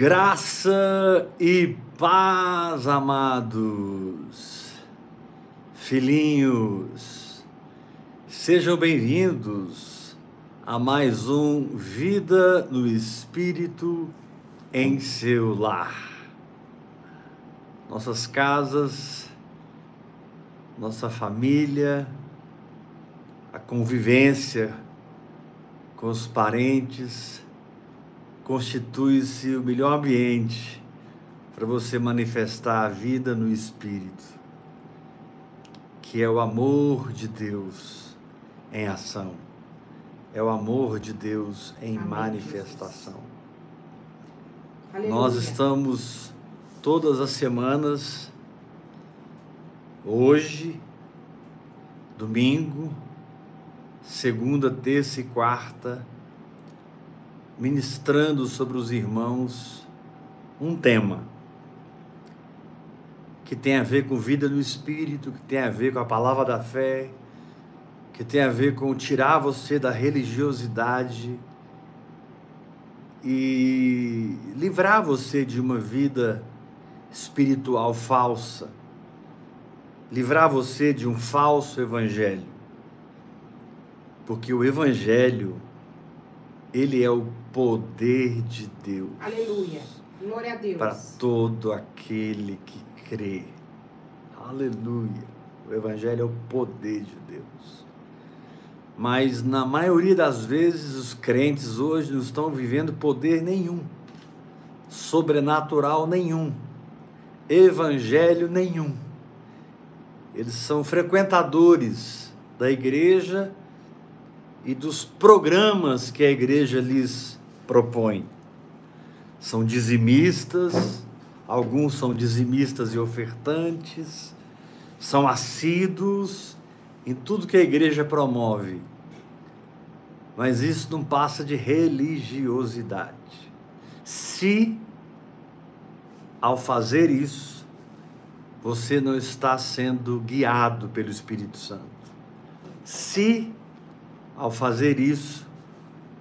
Graça e paz, amados, filhinhos, sejam bem-vindos a mais um Vida no Espírito em seu lar. Nossas casas, nossa família, a convivência com os parentes, constitui-se o melhor ambiente para você manifestar a vida no Espírito, que é o amor de Deus em ação, é o amor de Deus em Amém, manifestação. Nós estamos todas as semanas, hoje, domingo, segunda, terça e quarta, ministrando sobre os irmãos um tema que tem a ver com vida no espírito, que tem a ver com a palavra da fé, que tem a ver com tirar você da religiosidade e livrar você de uma vida espiritual falsa, livrar você de um falso evangelho. Porque o evangelho ele é o poder de Deus. Aleluia. Glória a Deus. Para todo aquele que crê. Aleluia. O Evangelho é o poder de Deus. Mas na maioria das vezes os crentes hoje não estão vivendo poder nenhum, sobrenatural nenhum, evangelho nenhum. Eles são frequentadores da igreja e dos programas que a igreja lhes propõe. São dizimistas, alguns são dizimistas e ofertantes, são assíduos em tudo que a igreja promove. Mas isso não passa de religiosidade. Se, ao fazer isso, você não está sendo guiado pelo Espírito Santo. Se ao fazer isso,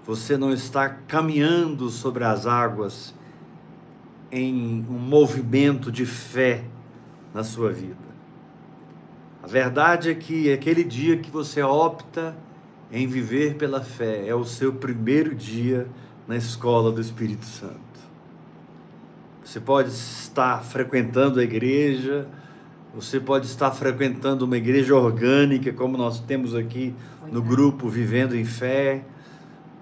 você não está caminhando sobre as águas em um movimento de fé na sua vida. A verdade é que aquele dia que você opta em viver pela fé é o seu primeiro dia na escola do Espírito Santo. Você pode estar frequentando a igreja, você pode estar frequentando uma igreja orgânica, como nós temos aqui no grupo Vivendo em Fé.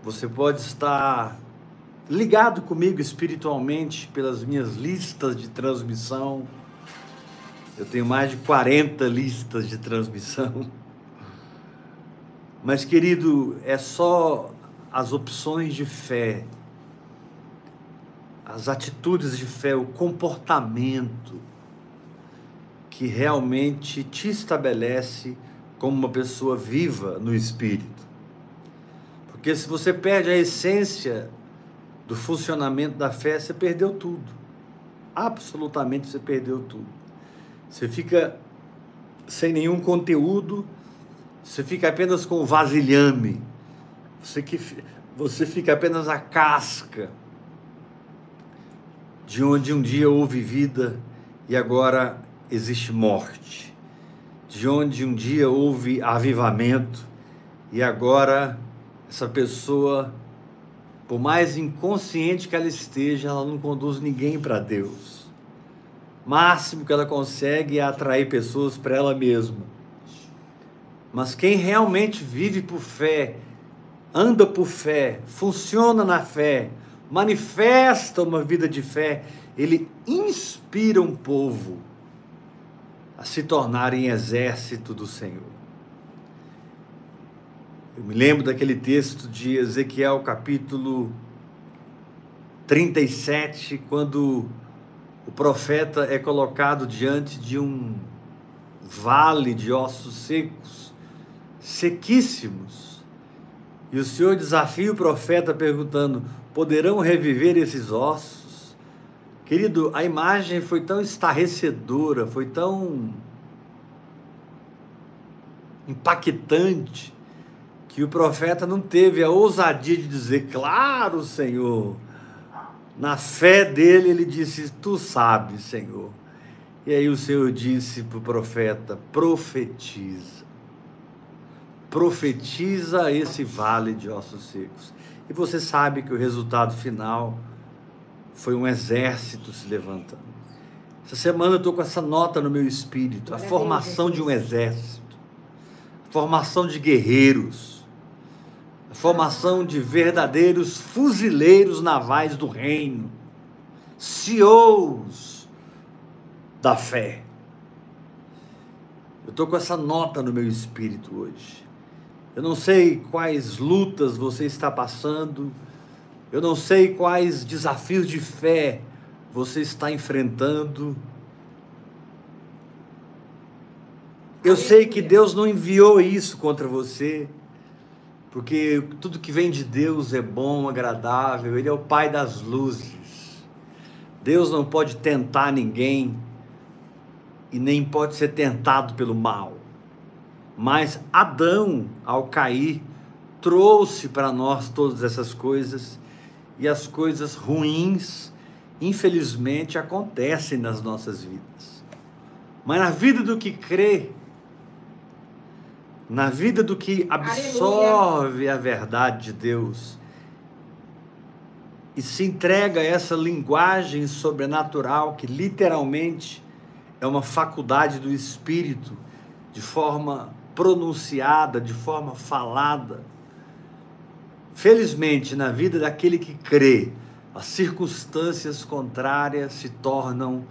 Você pode estar ligado comigo espiritualmente pelas minhas listas de transmissão. Eu tenho mais de 40 listas de transmissão. Mas, querido, é só as opções de fé, as atitudes de fé, o comportamento que realmente te estabelece como uma pessoa viva no espírito. Porque se você perde a essência do funcionamento da fé, você perdeu tudo. Absolutamente você perdeu tudo. Você fica sem nenhum conteúdo, você fica apenas com o vasilhame. Você, que, você fica apenas a casca de onde um dia houve vida e agora existe morte, de onde um dia houve avivamento e agora essa pessoa, por mais inconsciente que ela esteja, ela não conduz ninguém para Deus. Máximo que ela consegue é atrair pessoas para ela mesma. Mas quem realmente vive por fé, anda por fé, funciona na fé, manifesta uma vida de fé, ele inspira um povo a se tornarem exército do Senhor. Eu me lembro daquele texto de Ezequiel, capítulo 37, quando o profeta é colocado diante de um vale de ossos secos, sequíssimos. E o Senhor desafia o profeta perguntando: poderão reviver esses ossos? Querido, a imagem foi tão estarrecedora, foi tão impactante, que o profeta não teve a ousadia de dizer: Claro, Senhor, Na fé dele, ele disse: Tu sabes, Senhor. E aí o Senhor disse para o profeta: Profetiza. Profetiza esse vale de ossos secos. E você sabe que o resultado final foi um exército se levantando. Essa semana eu estou com essa nota no meu espírito: a formação de um exército, a formação de guerreiros, a formação de verdadeiros fuzileiros navais do reino, CEOs da fé. Eu estou com essa nota no meu espírito hoje. Eu não sei quais lutas você está passando, eu não sei quais desafios de fé você está enfrentando. Eu sei que Deus não enviou isso contra você, porque tudo que vem de Deus é bom, agradável, Ele é o Pai das luzes. Deus não pode tentar ninguém e nem pode ser tentado pelo mal. Mas Adão, ao cair, trouxe para nós todas essas coisas e as coisas ruins, infelizmente, acontecem nas nossas vidas. Mas na vida do que crê, na vida do que absorve Aleluia. a verdade de Deus e se entrega a essa linguagem sobrenatural que literalmente é uma faculdade do espírito de forma pronunciada, de forma falada. Felizmente, na vida daquele que crê, as circunstâncias contrárias se tornam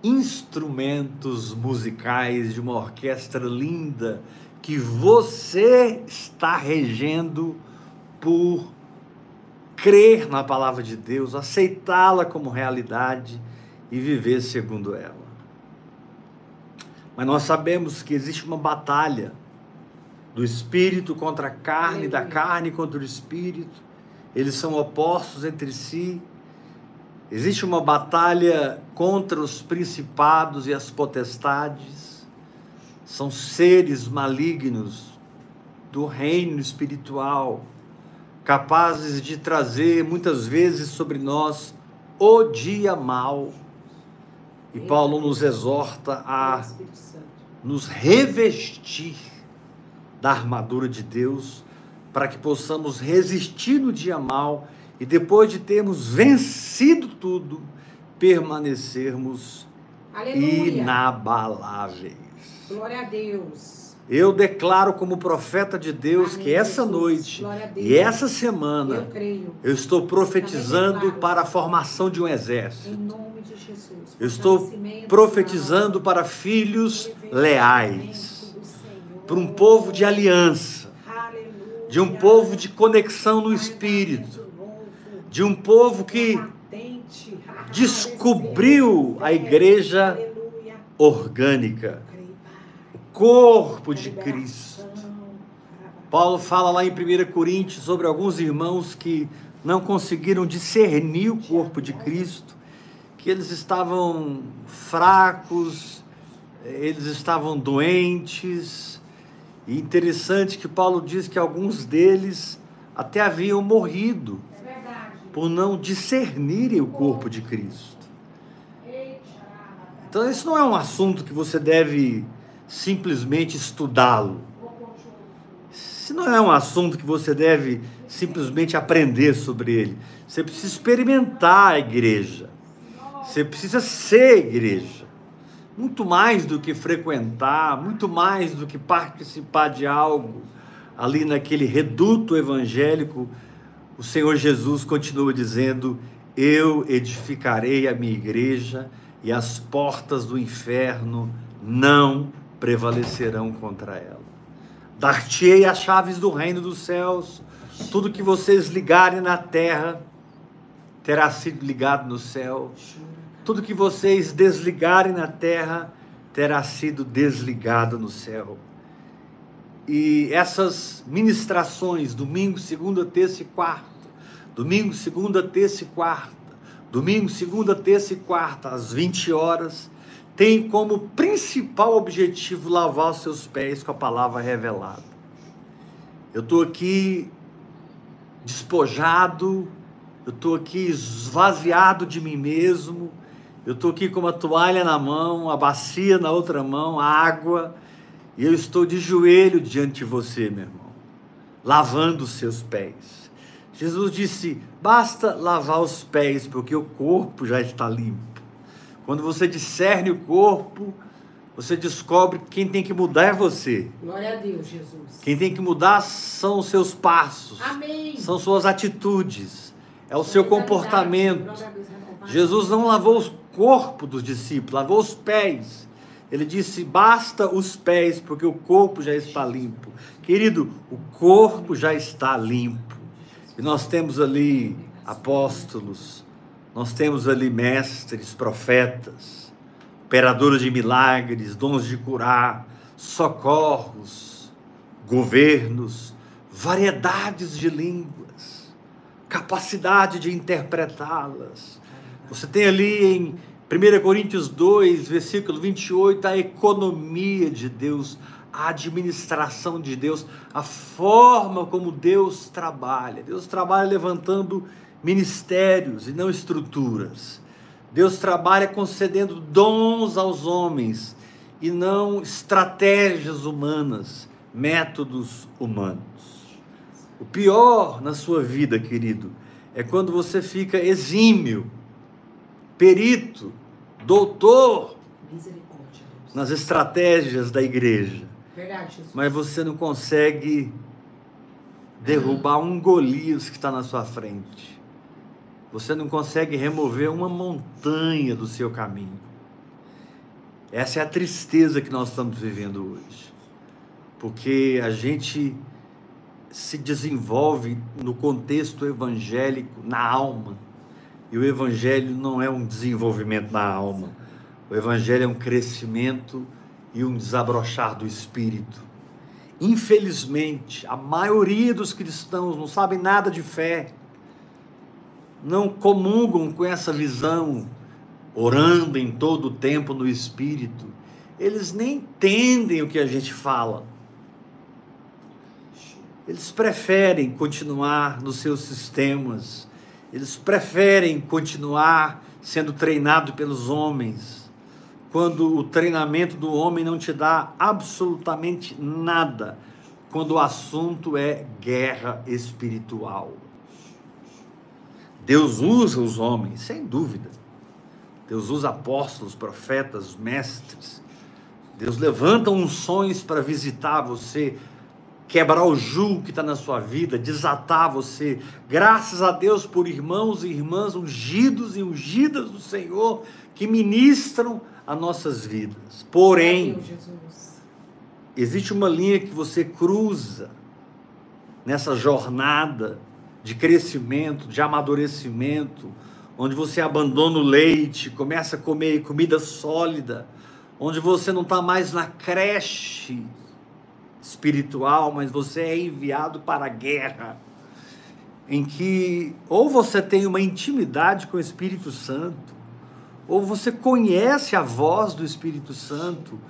instrumentos musicais de uma orquestra linda que você está regendo por crer na palavra de Deus, aceitá-la como realidade e viver segundo ela. Mas nós sabemos que existe uma batalha do espírito contra a carne, da carne contra o espírito. Eles são opostos entre si. Existe uma batalha contra os principados e as potestades. São seres malignos do reino espiritual, capazes de trazer muitas vezes sobre nós o dia mal. E Paulo nos exorta a nos revestir da armadura de Deus, para que possamos resistir no dia mal e depois de termos vencido tudo, permanecermos Aleluia. inabaláveis. Glória a Deus. Eu declaro como profeta de Deus Amém, que essa Jesus. noite e essa semana eu, eu estou profetizando para a formação de um exército. Em nome de Jesus. Eu estou profetizando para filhos leais para um povo de aliança, de um povo de conexão no espírito, de um povo que descobriu a igreja orgânica, o corpo de Cristo. Paulo fala lá em 1 Coríntios sobre alguns irmãos que não conseguiram discernir o corpo de Cristo, que eles estavam fracos, eles estavam doentes, e interessante que Paulo diz que alguns deles até haviam morrido por não discernirem o corpo de Cristo. Então, isso não é um assunto que você deve simplesmente estudá-lo. Isso não é um assunto que você deve simplesmente aprender sobre ele. Você precisa experimentar a igreja. Você precisa ser igreja muito mais do que frequentar, muito mais do que participar de algo. Ali naquele reduto evangélico, o Senhor Jesus continua dizendo: Eu edificarei a minha igreja e as portas do inferno não prevalecerão contra ela. Dar-te-ei as chaves do reino dos céus, tudo que vocês ligarem na terra terá sido ligado no céu tudo que vocês desligarem na terra terá sido desligado no céu. E essas ministrações, domingo, segunda, terça e quarta, domingo, segunda, terça e quarta, domingo, segunda, terça e quarta, às 20 horas, tem como principal objetivo lavar os seus pés com a palavra revelada. Eu estou aqui despojado, eu estou aqui esvaziado de mim mesmo, eu estou aqui com uma toalha na mão, a bacia na outra mão, água, e eu estou de joelho diante de você, meu irmão, lavando os seus pés. Jesus disse: basta lavar os pés, porque o corpo já está limpo. Quando você discerne o corpo, você descobre que quem tem que mudar é você. Glória a Deus, Jesus. Quem tem que mudar são os seus passos. Amém. São suas atitudes. É o seu comportamento. Jesus não lavou o corpo dos discípulos, lavou os pés. Ele disse: basta os pés, porque o corpo já está limpo. Querido, o corpo já está limpo. E nós temos ali apóstolos, nós temos ali mestres, profetas, operadores de milagres, dons de curar, socorros, governos, variedades de línguas, capacidade de interpretá-las. Você tem ali em 1 Coríntios 2, versículo 28, a economia de Deus, a administração de Deus, a forma como Deus trabalha. Deus trabalha levantando ministérios e não estruturas. Deus trabalha concedendo dons aos homens e não estratégias humanas, métodos humanos. O pior na sua vida, querido, é quando você fica exímio, perito, doutor nas estratégias da igreja. Verdade, Mas você não consegue derrubar um Golias que está na sua frente. Você não consegue remover uma montanha do seu caminho. Essa é a tristeza que nós estamos vivendo hoje. Porque a gente se desenvolve no contexto evangélico, na alma. E o evangelho não é um desenvolvimento na alma. O evangelho é um crescimento e um desabrochar do espírito. Infelizmente, a maioria dos cristãos não sabe nada de fé, não comungam com essa visão, orando em todo o tempo no espírito. Eles nem entendem o que a gente fala. Eles preferem continuar nos seus sistemas, eles preferem continuar sendo treinado pelos homens, quando o treinamento do homem não te dá absolutamente nada, quando o assunto é guerra espiritual. Deus usa os homens, sem dúvida. Deus usa apóstolos, profetas, mestres. Deus levanta unções para visitar você, quebrar o jugo que está na sua vida, desatar você. Graças a Deus por irmãos e irmãs ungidos e ungidas do Senhor que ministram a nossas vidas. Porém, existe uma linha que você cruza nessa jornada de crescimento, de amadurecimento, onde você abandona o leite, começa a comer comida sólida, onde você não está mais na creche espiritual, mas você é enviado para a guerra, em que ou você tem uma intimidade com o Espírito Santo, ou você conhece a voz do Espírito Santo,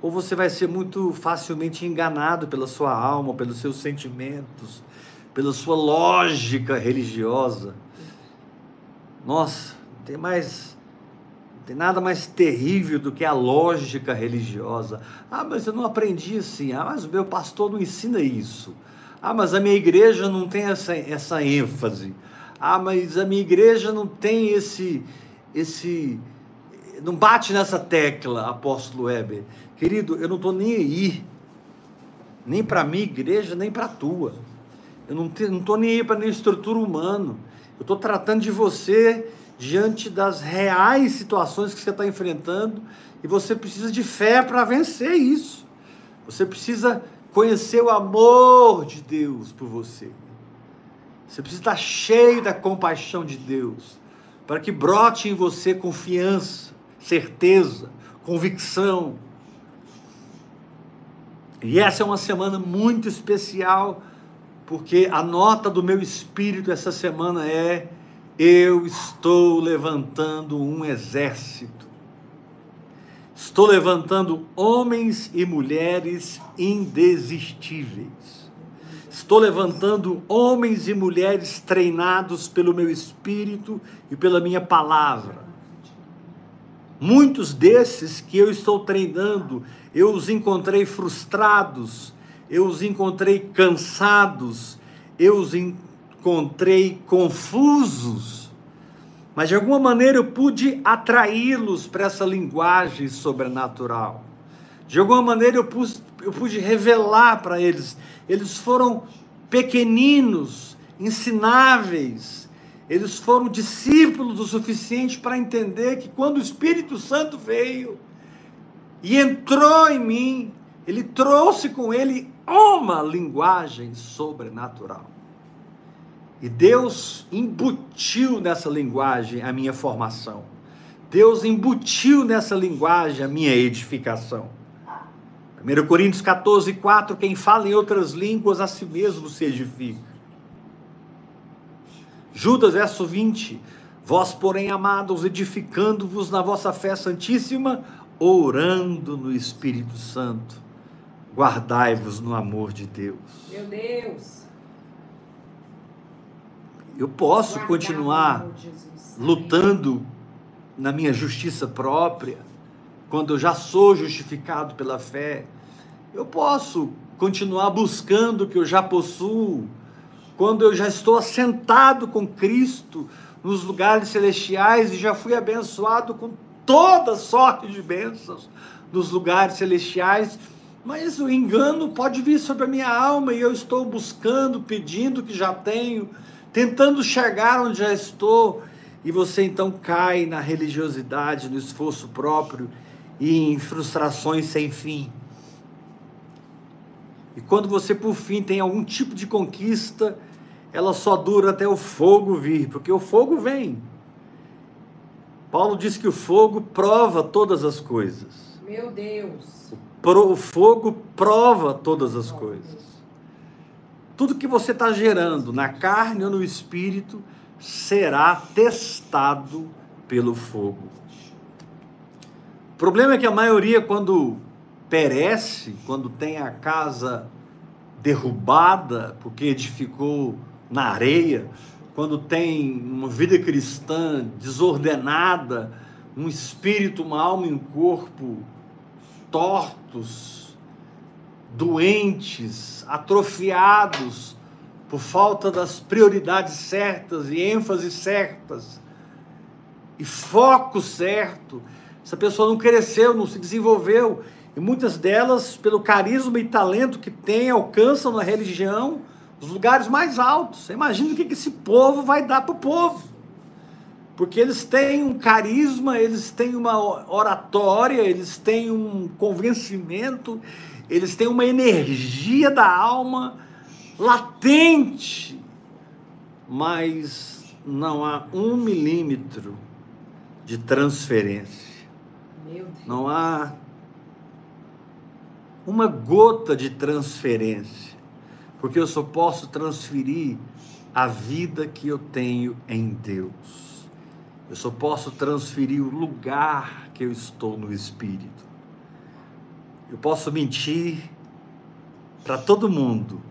ou você vai ser muito facilmente enganado pela sua alma, pelos seus sentimentos, pela sua lógica religiosa. Nossa, tem mais tem nada mais terrível do que a lógica religiosa. Ah, mas eu não aprendi assim. Ah, mas o meu pastor não ensina isso. Ah, mas a minha igreja não tem essa, essa ênfase. Ah, mas a minha igreja não tem esse esse não bate nessa tecla, apóstolo Weber. Querido, eu não estou nem aí, nem para a minha igreja, nem para a tua. Eu não estou nem aí para nenhuma estrutura humana. Eu estou tratando de você diante das reais situações que você está enfrentando e você precisa de fé para vencer isso. Você precisa conhecer o amor de Deus por você. Você precisa estar cheio da compaixão de Deus para que brote em você confiança, certeza, convicção. E essa é uma semana muito especial, porque a nota do meu espírito essa semana é: eu estou levantando um exército. Estou levantando homens e mulheres indesistíveis. Estou levantando homens e mulheres treinados pelo meu espírito e pela minha palavra. Muitos desses que eu estou treinando, eu os encontrei frustrados, eu os encontrei cansados, eu os encontrei confusos, mas de alguma maneira eu pude atraí-los para essa linguagem sobrenatural. De alguma maneira eu pude, eu pude revelar para eles. Eles foram pequeninos, ensináveis, eles foram discípulos o suficiente para entender que quando o Espírito Santo veio e entrou em mim, ele trouxe com ele uma linguagem sobrenatural. E Deus embutiu nessa linguagem a minha formação. Deus embutiu nessa linguagem a minha edificação. 1 Coríntios 14, 4: quem fala em outras línguas a si mesmo se edifica. Judas, verso 20: Vós, porém, amados, edificando-vos na vossa fé santíssima, orando no Espírito Santo, guardai-vos no amor de Deus. Meu Deus. Eu posso continuar lutando na minha justiça própria, quando eu já sou justificado pela fé, eu posso continuar buscando o que eu já possuo, quando eu já estou assentado com Cristo nos lugares celestiais e já fui abençoado com toda sorte de bênçãos nos lugares celestiais, mas o engano pode vir sobre a minha alma e eu estou buscando, pedindo o que já tenho, tentando chegar onde já estou, e você então cai na religiosidade, no esforço próprio e em frustrações sem fim. E quando você, por fim, tem algum tipo de conquista, ela só dura até o fogo vir, porque o fogo vem. Paulo diz que o fogo prova todas as coisas. Meu Deus. O fogo prova todas as coisas. Tudo que você está gerando, na carne ou no espírito, será testado pelo fogo. O problema é que a maioria, quando perece, quando tem a casa derrubada, porque edificou na areia, quando tem uma vida cristã desordenada, um espírito, uma alma e um corpo tortos, doentes, atrofiados por falta das prioridades certas e ênfases certas e foco certo, essa pessoa não cresceu, não se desenvolveu. E muitas delas, pelo carisma e talento que tem, alcançam na religião os lugares mais altos. Imagina o que esse povo vai dar para o povo. Porque eles têm um carisma, eles têm uma oratória, eles têm um convencimento, eles têm uma energia da alma latente, mas não há um milímetro de transferência. Não há uma gota de transferência, porque eu só posso transferir a vida que eu tenho em Deus. Eu só posso transferir o lugar que eu estou no Espírito. Eu posso mentir para todo mundo,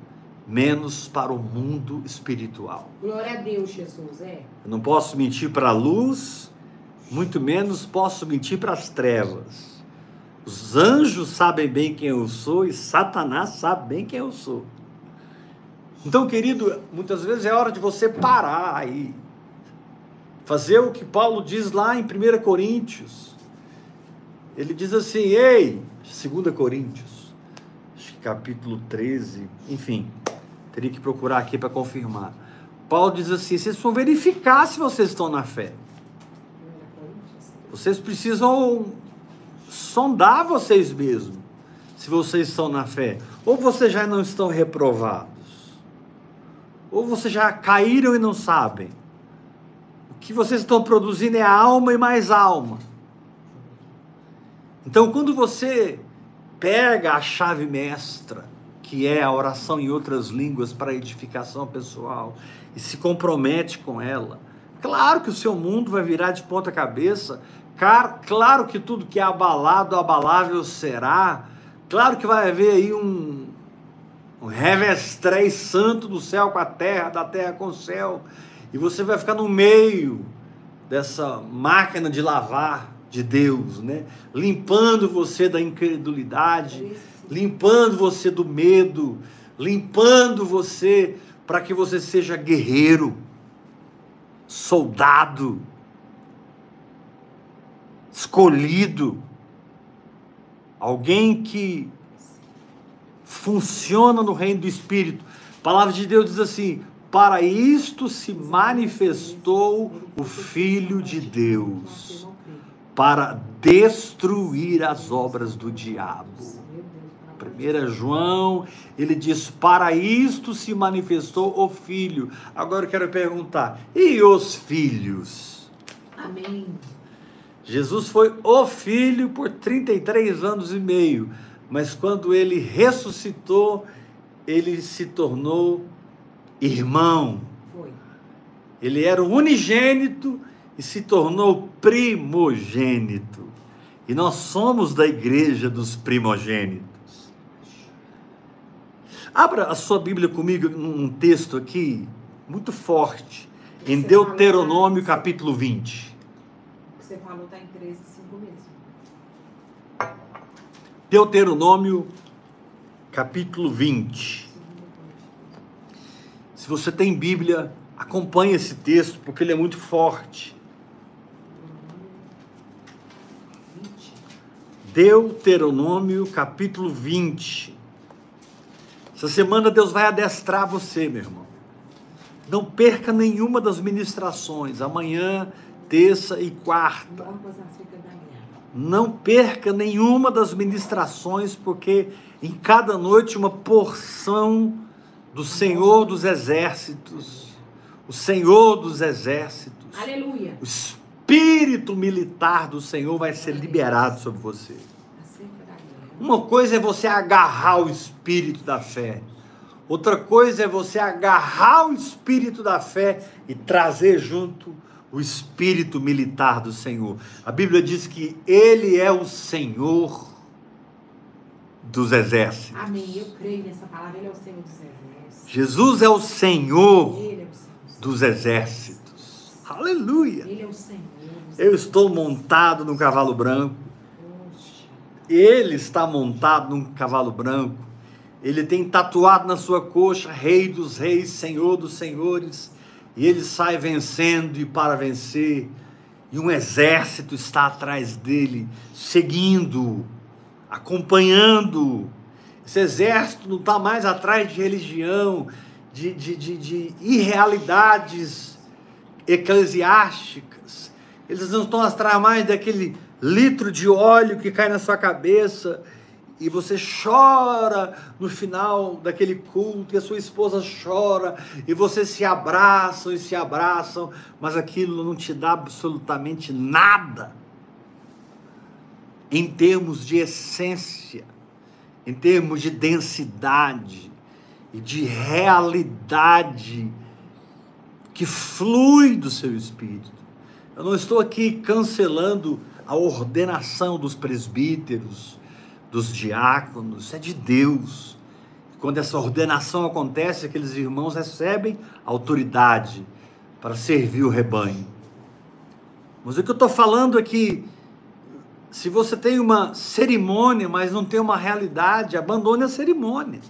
menos para o mundo espiritual. Glória a Deus, Jesus, é. Eu não posso mentir para a luz, muito menos posso mentir para as trevas. Os anjos sabem bem quem eu sou e Satanás sabe bem quem eu sou. Então, querido, muitas vezes é hora de você parar aí. Fazer o que Paulo diz lá em 1 Coríntios. Ele diz assim: Ei, 2 Coríntios, capítulo 13, enfim, teria que procurar aqui para confirmar. Paulo diz assim: vocês vão verificar se vocês estão na fé. Vocês precisam sondar vocês mesmos, se vocês estão na fé. Ou vocês já não estão reprovados. Ou vocês já caíram e não sabem. O que vocês estão produzindo é alma e mais alma. Então, quando você pega a chave mestra, que é a oração em outras línguas para edificação pessoal, e se compromete com ela, claro que o seu mundo vai virar de ponta cabeça Claro que tudo que é abalado, abalável será. Claro que vai haver aí um, um revestrez santo do céu com a terra, da terra com o céu, e você vai ficar no meio dessa máquina de lavar de Deus, né? Limpando você da incredulidade, limpando você do medo, limpando você para que você seja guerreiro, soldado, escolhido, alguém que funciona no reino do Espírito. A palavra de Deus diz assim: para isto se manifestou o Filho de Deus, para destruir as obras do diabo. 1 João, ele diz: Para isto se manifestou o Filho. Agora eu quero perguntar: e os filhos? Amém. Jesus foi o Filho por 33 anos e meio, mas quando ele ressuscitou, ele se tornou irmão. Foi. Ele era o unigênito e se tornou primogênito. E nós somos da igreja dos primogênitos. Abra a sua Bíblia comigo num texto aqui muito forte, em Deuteronômio capítulo 20. O que você falou está em 13, 5 mesmo. Deuteronômio capítulo 20. Segunda parte. Se você tem Bíblia, acompanhe esse texto porque ele é muito forte. 20. Deuteronômio capítulo 20. Essa semana Deus vai adestrar você, meu irmão. Não perca nenhuma das ministrações, amanhã, terça e quarta. Não perca nenhuma das ministrações, porque em cada noite uma porção do Senhor dos Exércitos, o Senhor dos Exércitos, Aleluia. Espírito militar do Senhor vai ser liberado sobre você. Uma coisa é você agarrar o espírito da fé. Outra coisa é você agarrar o espírito da fé e trazer junto o espírito militar do Senhor. A Bíblia diz que ele é o Senhor dos exércitos. Amém. Eu creio nessa palavra. Ele é o Senhor dos Exércitos. Jesus é o Senhor é o Senhor. dos exércitos. Aleluia! Ele é o Senhor. Eu estou montado num cavalo branco. Ele está montado num cavalo branco. Ele tem tatuado na sua coxa Rei dos Reis, Senhor dos Senhores. E ele sai vencendo e para vencer. E um exército está atrás dele, seguindo, acompanhando. Esse exército não está mais atrás de religião, de, de, de, de irrealidades eclesiásticas. Eles não estão atrás mais daquele litro de óleo que cai na sua cabeça e você chora no final daquele culto e a sua esposa chora e vocês se abraçam e se abraçam, mas aquilo não te dá absolutamente nada em termos de essência, em termos de densidade e de realidade que flui do seu espírito. Eu não estou aqui cancelando a ordenação dos presbíteros, dos diáconos, é de Deus. Quando essa ordenação acontece, aqueles irmãos recebem autoridade para servir o rebanho. Mas o que eu estou falando é que, se você tem uma cerimônia, mas não tem uma realidade, abandone a cerimônia.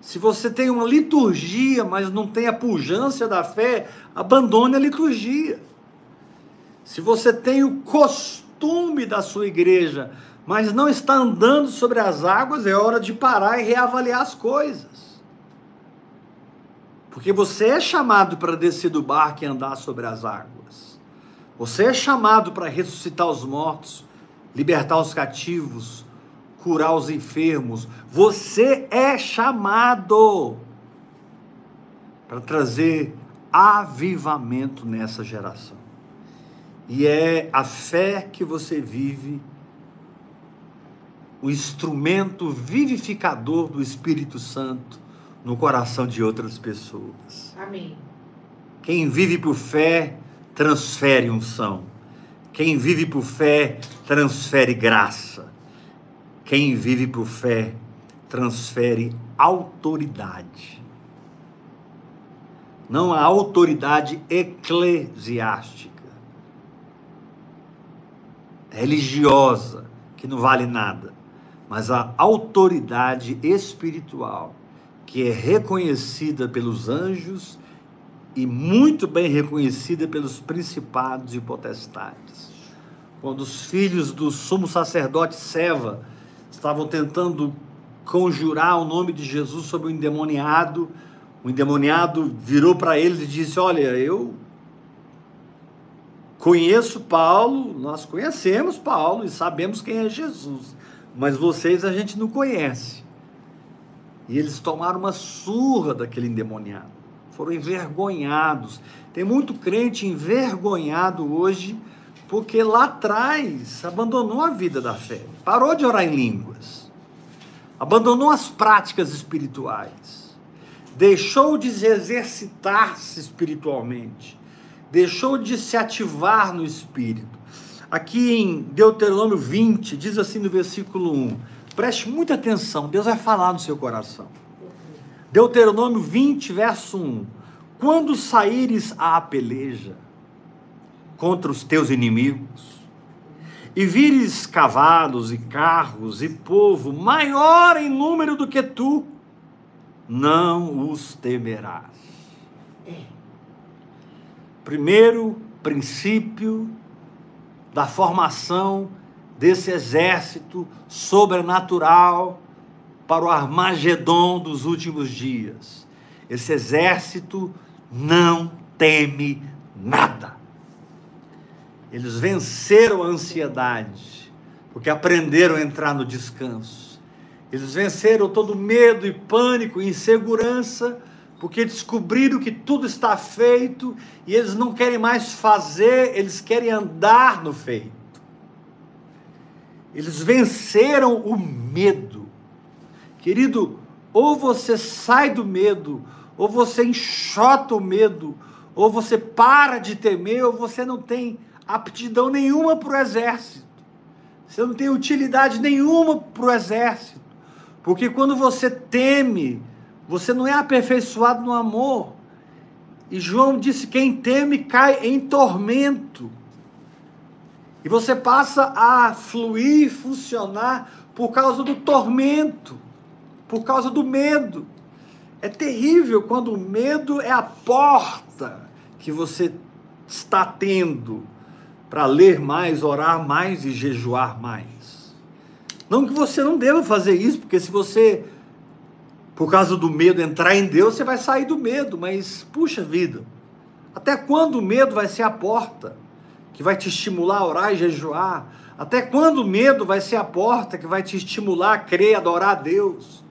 Se você tem uma liturgia, mas não tem a pujança da fé, abandone a liturgia. Se você tem o costume da sua igreja, mas não está andando sobre as águas, é hora de parar e reavaliar as coisas. Porque você é chamado para descer do barco e andar sobre as águas. Você é chamado para ressuscitar os mortos, libertar os cativos, curar os enfermos. Você é chamado para trazer avivamento nessa geração. E é a fé que você vive, o instrumento vivificador do Espírito Santo no coração de outras pessoas. Amém. Quem vive por fé, transfere unção. Quem vive por fé, transfere graça. Quem vive por fé, transfere autoridade. Não a autoridade eclesiástica, religiosa, que não vale nada, mas a autoridade espiritual, que é reconhecida pelos anjos e muito bem reconhecida pelos principados e potestades. Quando os filhos do sumo sacerdote Seva estavam tentando conjurar o nome de Jesus sobre o endemoniado, o endemoniado virou para eles e disse: Olha, eu conheço Paulo, nós conhecemos Paulo e sabemos quem é Jesus, mas vocês a gente não conhece. E eles tomaram uma surra daquele endemoniado foram envergonhados. Tem muito crente envergonhado hoje porque lá atrás abandonou a vida da fé, parou de orar em línguas, abandonou as práticas espirituais, deixou de exercitar-se espiritualmente, deixou de se ativar no espírito. Aqui em Deuteronômio 20, diz assim no versículo 1: preste muita atenção, Deus vai falar no seu coração. Deuteronômio 20, verso 1. Quando saíres à peleja contra os teus inimigos, e vires cavalos e carros e povo maior em número do que tu, não os temerás. Primeiro princípio da formação desse exército sobrenatural para o Armagedon dos últimos dias. Esse exército não teme nada. Eles venceram a ansiedade, porque aprenderam a entrar no descanso. Eles venceram todo medo e pânico e insegurança, porque descobriram que tudo está feito e eles não querem mais fazer, eles querem andar no feito. Eles venceram o medo Querido, ou você sai do medo, ou você enxota o medo, ou você para de temer, ou você não tem aptidão nenhuma para o exército. Você não tem utilidade nenhuma para o exército. Porque quando você teme, você não é aperfeiçoado no amor. E João disse: quem teme cai em tormento. E você passa a fluir, funcionar por causa do tormento por causa do medo. É terrível quando o medo é a porta que você está tendo para ler mais, orar mais e jejuar mais. Não que você não deva fazer isso, porque se você, por causa do medo, entrar em Deus, você vai sair do medo, mas puxa vida, até quando o medo vai ser a porta que vai te estimular a orar e jejuar? Até quando o medo vai ser a porta que vai te estimular a crer, adorar a Deus?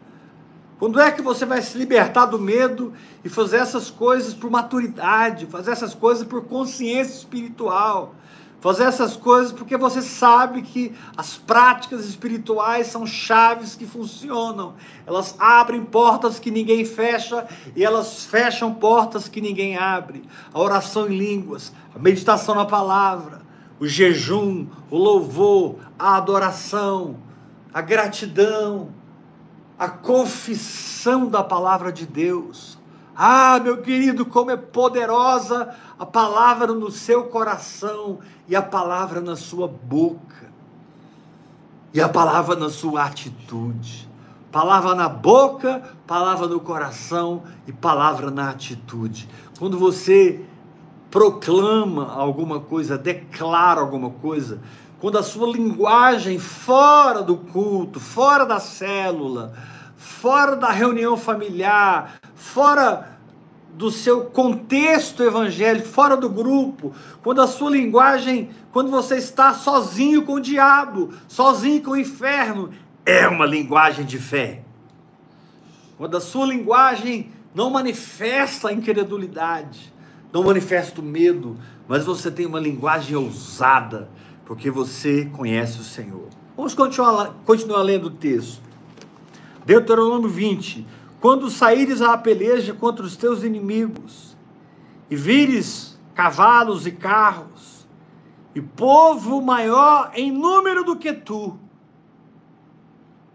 Quando é que você vai se libertar do medo e fazer essas coisas por maturidade, fazer essas coisas por consciência espiritual, fazer essas coisas porque você sabe que as práticas espirituais são chaves que funcionam. Elas abrem portas que ninguém fecha e elas fecham portas que ninguém abre. A oração em línguas, a meditação na palavra, o jejum, o louvor, a adoração, a gratidão, a confissão da palavra de Deus. Ah, meu querido, como é poderosa a palavra no seu coração e a palavra na sua boca. E a palavra na sua atitude. Palavra na boca, palavra no coração e palavra na atitude. Quando você proclama alguma coisa, declara alguma coisa, quando a sua linguagem fora do culto, fora da célula, fora da reunião familiar, fora do seu contexto evangélico, fora do grupo, quando a sua linguagem, quando você está sozinho com o diabo, sozinho com o inferno, é uma linguagem de fé. Quando a sua linguagem não manifesta a incredulidade, não manifesta o medo, mas você tem uma linguagem ousada, porque você conhece o Senhor. Vamos continuar, continuar lendo o texto. Deuteronômio 20: Quando saíres à peleja contra os teus inimigos, e vires cavalos e carros, e povo maior em número do que tu,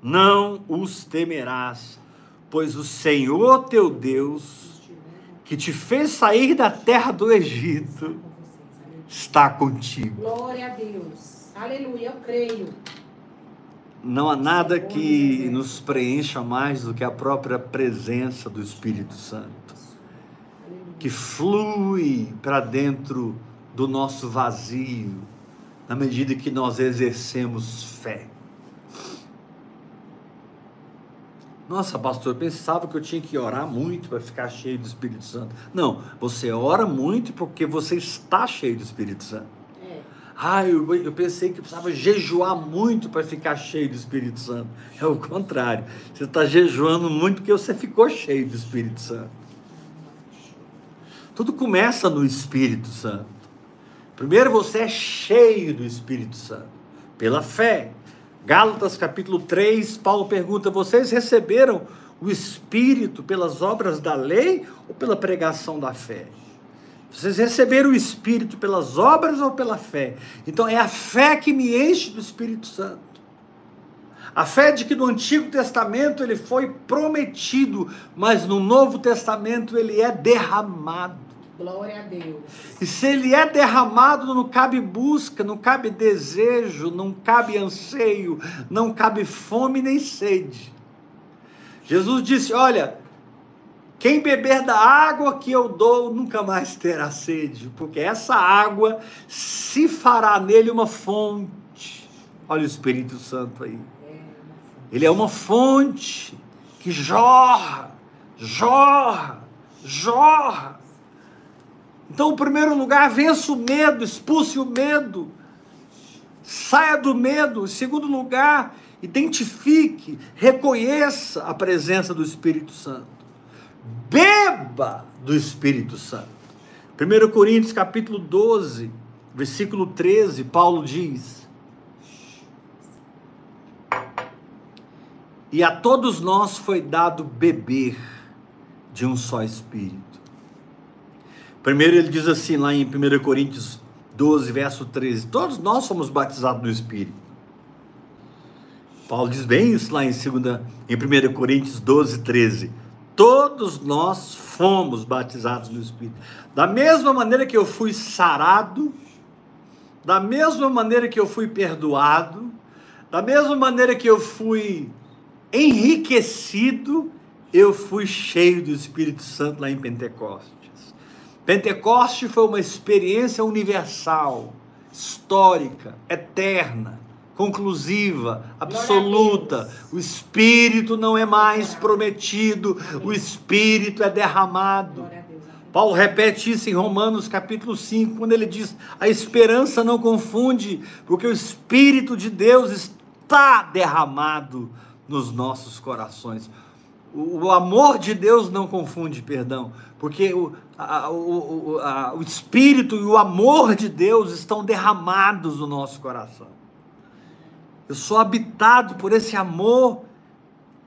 não os temerás, pois o Senhor teu Deus, que te fez sair da terra do Egito, está contigo. Glória a Deus. Aleluia, eu creio. Não há nada que nos preencha mais do que a própria presença do Espírito Santo, que flui para dentro do nosso vazio, na medida que nós exercemos fé. Nossa, pastor, eu pensava que eu tinha que orar muito para ficar cheio do Espírito Santo. Não, você ora muito porque você está cheio do Espírito Santo. Ah, eu, eu pensei que precisava jejuar muito para ficar cheio do Espírito Santo. É o contrário. Você está jejuando muito porque você ficou cheio do Espírito Santo. Tudo começa no Espírito Santo. Primeiro você é cheio do Espírito Santo, pela fé. Gálatas capítulo 3, Paulo pergunta: Vocês receberam o Espírito pelas obras da lei ou pela pregação da fé? Vocês receberam o Espírito pelas obras ou pela fé? Então é a fé que me enche do Espírito Santo. A fé de que no Antigo Testamento ele foi prometido, mas no Novo Testamento ele é derramado. Glória a Deus. E se ele é derramado, não cabe busca, não cabe desejo, não cabe anseio, não cabe fome nem sede. Jesus disse: Olha, quem beber da água que eu dou nunca mais terá sede, porque essa água se fará nele uma fonte. Olha o Espírito Santo aí. Ele é uma fonte que jorra, jorra, jorra. Então, em primeiro lugar, vença o medo, expulse o medo, saia do medo. Em segundo lugar, identifique, reconheça a presença do Espírito Santo. Beba do Espírito Santo. 1 Coríntios capítulo 12, versículo 13, Paulo diz: E a todos nós foi dado beber de um só Espírito. Primeiro ele diz assim lá em 1 Coríntios 12, verso 13: Todos nós somos batizados no Espírito. Paulo diz bem isso lá em, segunda, em 1 Coríntios 12, 13. Todos nós fomos batizados no Espírito. Da mesma maneira que eu fui sarado, da mesma maneira que eu fui perdoado, da mesma maneira que eu fui enriquecido, eu fui cheio do Espírito Santo lá em Pentecostes. Pentecoste foi uma experiência universal, histórica, eterna, conclusiva, absoluta. O Espírito não é mais prometido, o Espírito é derramado. Paulo repete isso em Romanos capítulo 5, quando ele diz: a esperança não confunde, porque o Espírito de Deus está derramado nos nossos corações. O, amor de Deus não confunde, perdão, porque o, a- o, a- o Espírito e o amor de Deus estão derramados no nosso coração. Eu sou habitado por esse amor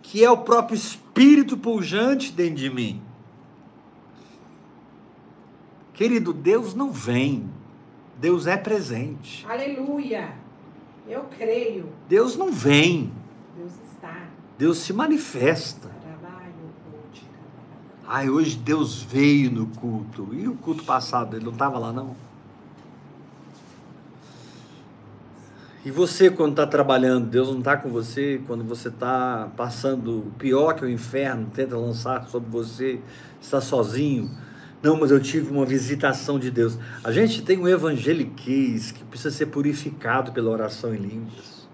que é o próprio Espírito pujante dentro de mim. Querido, Deus não vem, Deus é presente. Aleluia. Eu creio. Deus não vem, Deus está. Deus se manifesta. Ai, hoje Deus veio no culto. E o culto passado, ele não estava lá, não? E você, quando está trabalhando, Deus não está com você? Quando você está passando o pior que o inferno tenta lançar sobre você, está sozinho? Não, mas eu tive uma visitação de Deus. A gente tem um evangeliquez que precisa ser purificado pela oração em línguas.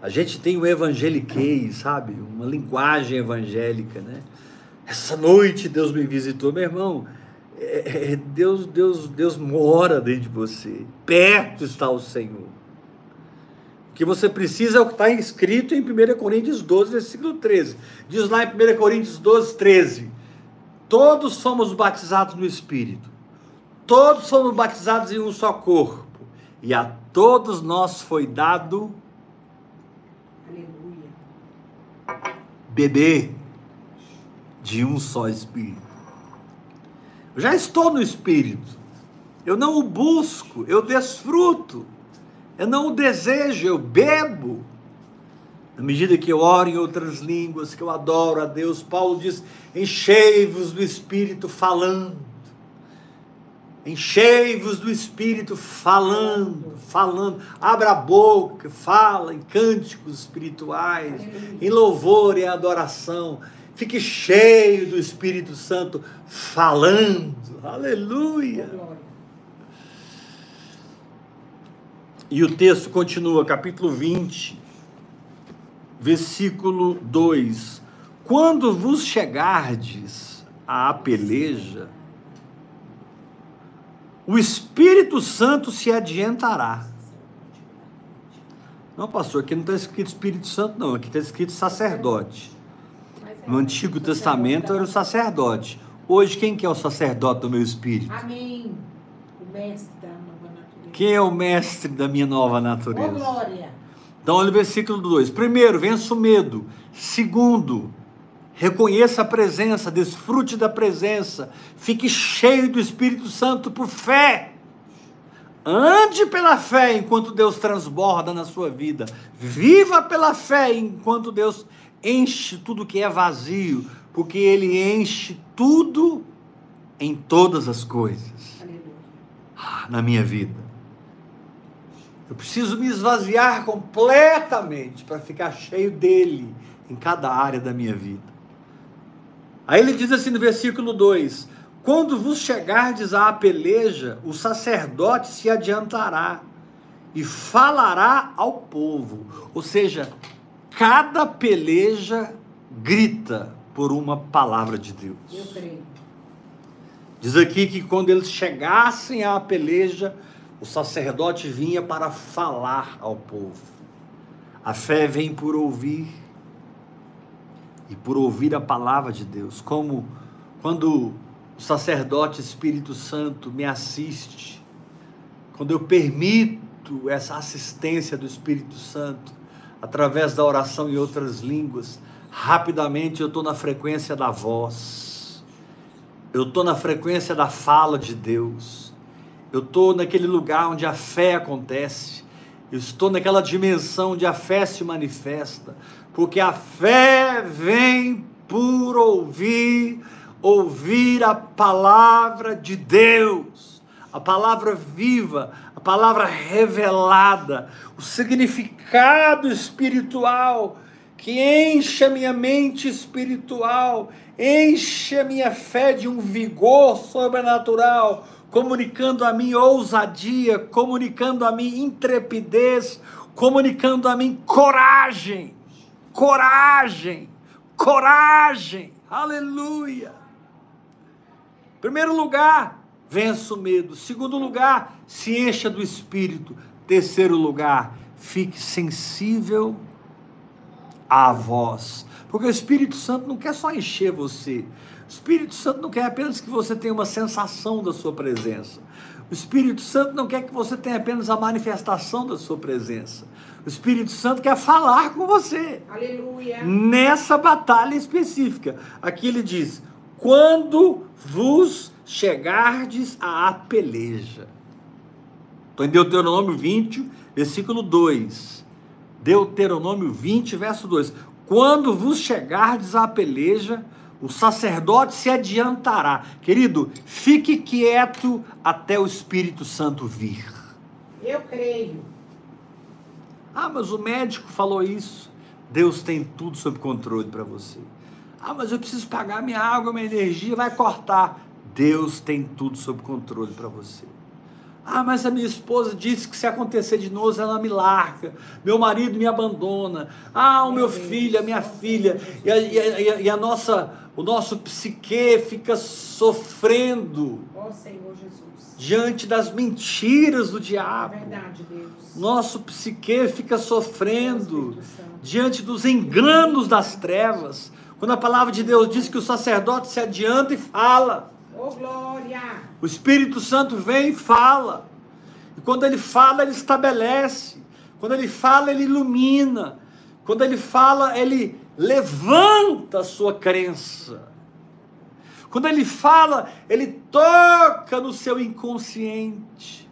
A gente tem um evangeliquez, sabe? Uma linguagem evangélica, né? Essa noite Deus me visitou, meu irmão. é- é- Deus, Deus, Deus mora dentro de você. Perto está o Senhor. Que você precisa é o que está escrito em 1 Coríntios 12, versículo 13. Diz lá em 1 Coríntios 12, 13: Todos somos batizados no Espírito, todos somos batizados em um só corpo, e a todos nós foi dado Aleluia. beber de um só Espírito. Eu já estou no Espírito, eu não o busco, eu desfruto, eu não o desejo, eu bebo. Na medida que eu oro em outras línguas, que eu adoro a Deus, Paulo diz: enchei-vos do Espírito falando. Enchei-vos do Espírito falando, falando. Abra a boca, fala em cânticos espirituais, em louvor e adoração. Fique cheio do Espírito Santo falando. Aleluia. Glória. E o texto continua, capítulo 20, versículo 2: Quando vos chegardes à peleja, o Espírito Santo se adiantará. Não, pastor, aqui não está escrito Espírito Santo, não, aqui está escrito sacerdote. No Antigo Testamento era o sacerdote. Hoje, quem que é o sacerdote do meu espírito? Amém. O mestre. Quem é o mestre da minha nova natureza? glória. Então, olha o versículo 2. Primeiro, vença o medo. Segundo, reconheça a presença, desfrute da presença. Fique cheio do Espírito Santo por fé. Ande pela fé enquanto Deus transborda na sua vida. Viva pela fé enquanto Deus enche tudo que é vazio, porque Ele enche tudo em todas as coisas Aleluia. ah, na minha vida. Eu preciso me esvaziar completamente para ficar cheio dele em cada área da minha vida. Aí ele diz assim no versículo 2: Quando vos chegardes à peleja, o sacerdote se adiantará e falará ao povo. Ou seja, cada peleja grita por uma palavra de Deus. Eu creio. Diz aqui que quando eles chegassem à peleja, o sacerdote vinha para falar ao povo. A fé vem por ouvir e por ouvir a palavra de Deus. Como quando o sacerdote Espírito Santo me assiste, quando eu permito essa assistência do Espírito Santo através da oração em outras línguas, rapidamente eu estou na frequência da voz. Eu estou na frequência da fala de Deus. Eu estou naquele lugar onde a fé acontece. Eu estou naquela dimensão onde a fé se manifesta. Porque a fé vem por ouvir, ouvir a palavra de Deus. A palavra viva, a palavra revelada, o significado espiritual que enche a minha mente espiritual, enche a minha fé de um vigor sobrenatural, comunicando a mim ousadia, comunicando a mim intrepidez, comunicando a mim coragem, coragem, coragem, aleluia. Primeiro lugar, vença o medo. Segundo lugar, se encha do espírito. Terceiro lugar, fique sensível à voz. Porque o Espírito Santo não quer só encher você. O Espírito Santo não quer apenas que você tenha uma sensação da sua presença. O Espírito Santo não quer que você tenha apenas a manifestação da sua presença. O Espírito Santo quer falar com você Aleluia. nessa batalha específica. Aqui ele diz: quando vos chegardes à peleja. Estou em Deuteronômio 20, versículo 2. Deuteronômio 20, verso 2. Quando vos chegardes à peleja, o sacerdote se adiantará. Querido, fique quieto até o Espírito Santo vir. Eu creio. Ah, mas o médico falou isso. Deus tem tudo sob controle para você. Ah, mas eu preciso pagar minha água, minha energia, vai cortar. Deus tem tudo sob controle para você. Ah, mas a minha esposa disse que se acontecer de novo ela me larga, meu marido me abandona. Ah, o meu filho, a minha filha, e a, e a- e a nossa, o nosso psique fica sofrendo Ó Senhor Jesus. diante das mentiras do É diabo. verdade, Deus. Nosso psique fica sofrendo diante dos enganos das trevas. Quando a palavra de Deus diz que o sacerdote se adianta e fala, Glória. o Espírito Santo vem e fala. E quando ele fala, ele estabelece. Quando ele fala, ele ilumina. Quando ele fala, ele levanta a sua crença. Quando ele fala, ele toca no seu inconsciente.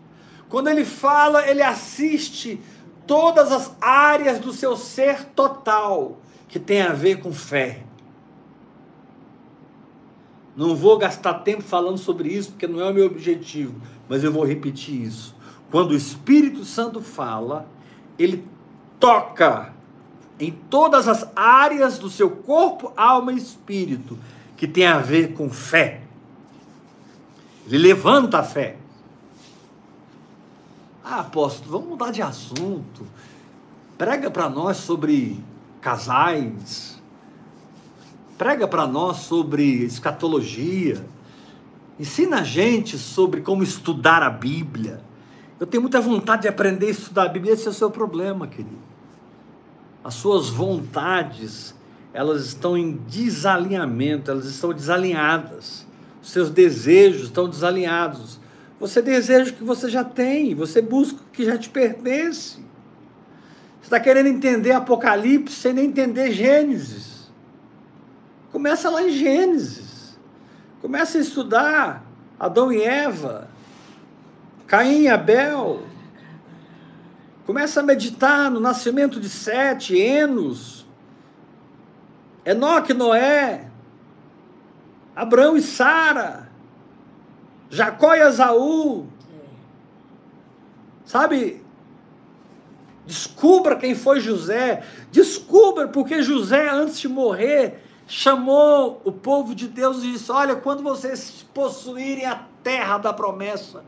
Quando ele fala, ele assiste todas as áreas do seu ser total que tem a ver com fé. Não vou gastar tempo falando sobre isso, porque não é o meu objetivo, mas eu vou repetir isso. Quando o Espírito Santo fala, ele toca em todas as áreas do seu corpo, alma e espírito que tem a ver com fé. Ele levanta a fé. Ah, apóstolo, vamos mudar de assunto. Prega para nós sobre casais, prega para nós sobre escatologia, ensina a gente sobre como estudar a Bíblia. Eu tenho muita vontade de aprender a estudar a Bíblia, esse é o seu problema, querido. As suas vontades, elas estão em desalinhamento, elas estão desalinhadas. Os seus desejos estão desalinhados. Você deseja o que você já tem, você busca o que já te pertence. Você está querendo entender Apocalipse sem nem entender Gênesis. Começa lá em Gênesis. Começa a estudar Adão e Eva, Caim e Abel. Começa a meditar no nascimento de Sete, Enos, Enoque Noé, Abraão e Sara, Jacó e Esaú. Sabe? Descubra quem foi José. Descubra porque José, antes de morrer, chamou o povo de Deus e disse: Olha, quando vocês possuírem a terra da promessa,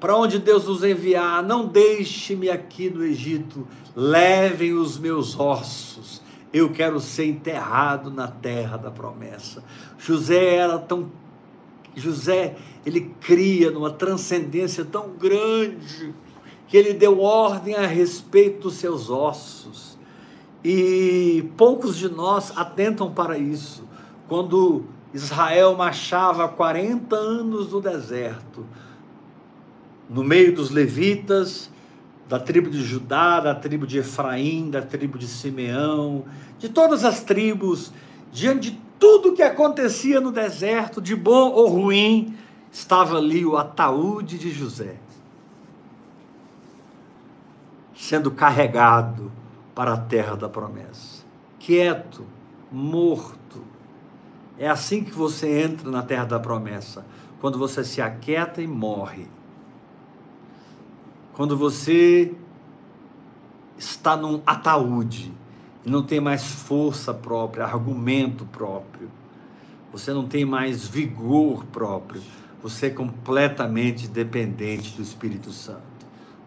para onde Deus os enviar, não deixe-me aqui no Egito, levem os meus ossos. Eu quero ser enterrado na terra da promessa. José era tão. José, ele cria numa transcendência tão grande que ele deu ordem a respeito dos seus ossos. E poucos de nós atentam para isso. Quando Israel marchava 40 anos no deserto, no meio dos levitas, da tribo de Judá, da tribo de Efraim, da tribo de Simeão, de todas as tribos, diante de tudo que acontecia no deserto, de bom ou ruim, estava ali o ataúde de José, sendo carregado para a terra da promessa. Quieto, morto. É assim que você entra na terra da promessa, quando você se aquieta e morre. Quando você está num ataúde e não tem mais força própria, argumento próprio. Você não tem mais vigor próprio. Você é completamente dependente do Espírito Santo.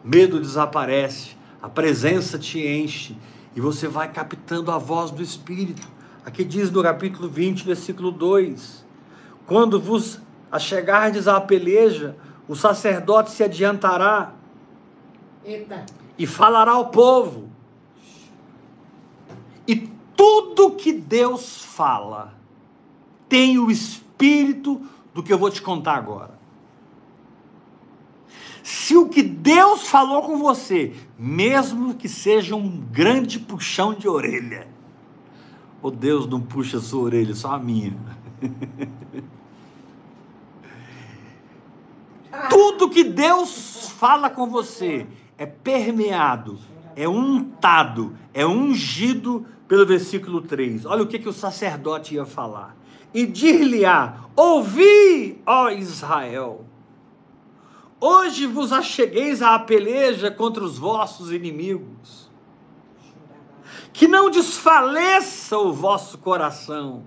Medo desaparece, a presença te enche e você vai captando a voz do Espírito. Aqui diz no capítulo 20, versículo 2: Quando vos achegardes à peleja, o sacerdote se adiantará Eita. e falará ao povo. E tudo que Deus fala tem o espírito do que eu vou te contar agora. Se o que Deus falou com você, mesmo que seja um grande puxão de orelha, o Deus não puxa a sua orelha, só a minha. Tudo que Deus fala com você é permeado, é untado, é ungido pelo versículo 3. Olha o que, que o sacerdote ia falar. E dir-lhe-á: Ouvi, ó Israel Hoje vos achegueis à peleja contra os vossos inimigos. Que não desfaleça o vosso coração.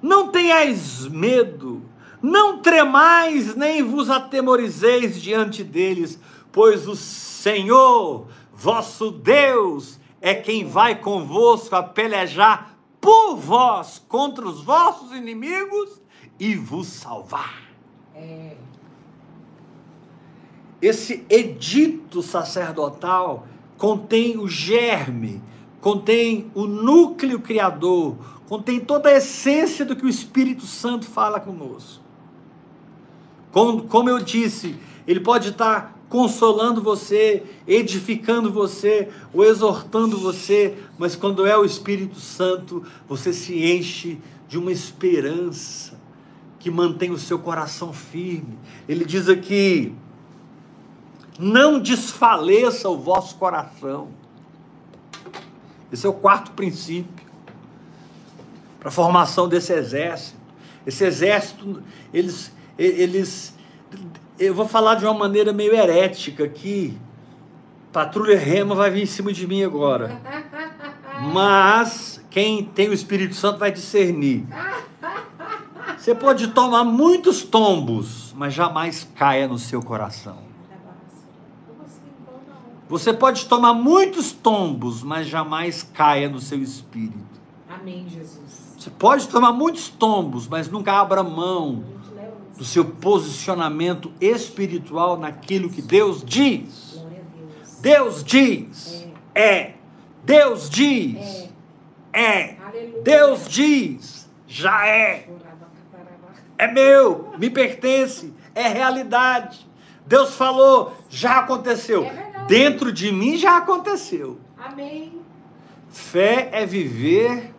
Não tenhais medo, não tremais nem vos atemorizeis diante deles, pois o Senhor, vosso Deus, é quem vai convosco a pelejar por vós contra os vossos inimigos e vos salvar. É esse edito sacerdotal contém o germe, contém o núcleo criador, contém toda a essência do que o Espírito Santo fala conosco. Como, como eu disse, ele pode estar consolando você, edificando você, ou exortando você, mas quando é o Espírito Santo, você se enche de uma esperança que mantém o seu coração firme. Ele diz aqui, Não desfaleça o vosso coração. Esse é o quarto princípio para a formação desse exército. Esse exército, eles, eles, eu vou falar de uma maneira meio herética aqui. Patrulha Rema vai vir em cima de mim agora. Mas quem tem o Espírito Santo vai discernir. Você pode tomar muitos tombos, mas jamais caia no seu coração. Como assim? Então não. Você pode tomar muitos tombos, mas jamais caia no seu espírito. Amém, Jesus. Você pode tomar muitos tombos, mas nunca abra mão do seu posicionamento espiritual naquilo que Deus diz. Deus. Diz. É. Deus diz. É. Aleluia. Deus diz. Já é. É meu, me pertence, é realidade. Deus falou, já aconteceu. Dentro de mim já aconteceu. Amém. Fé é viver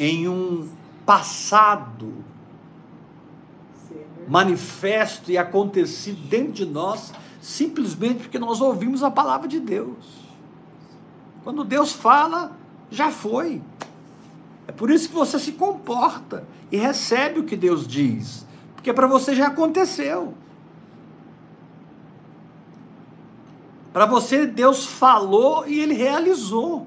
em um passado manifesto e acontecido dentro de nós, simplesmente porque nós ouvimos a palavra de Deus. Quando Deus fala, já foi. É por isso que você se comporta e recebe o que Deus diz, porque para você já aconteceu. Para você, Deus falou e ele realizou.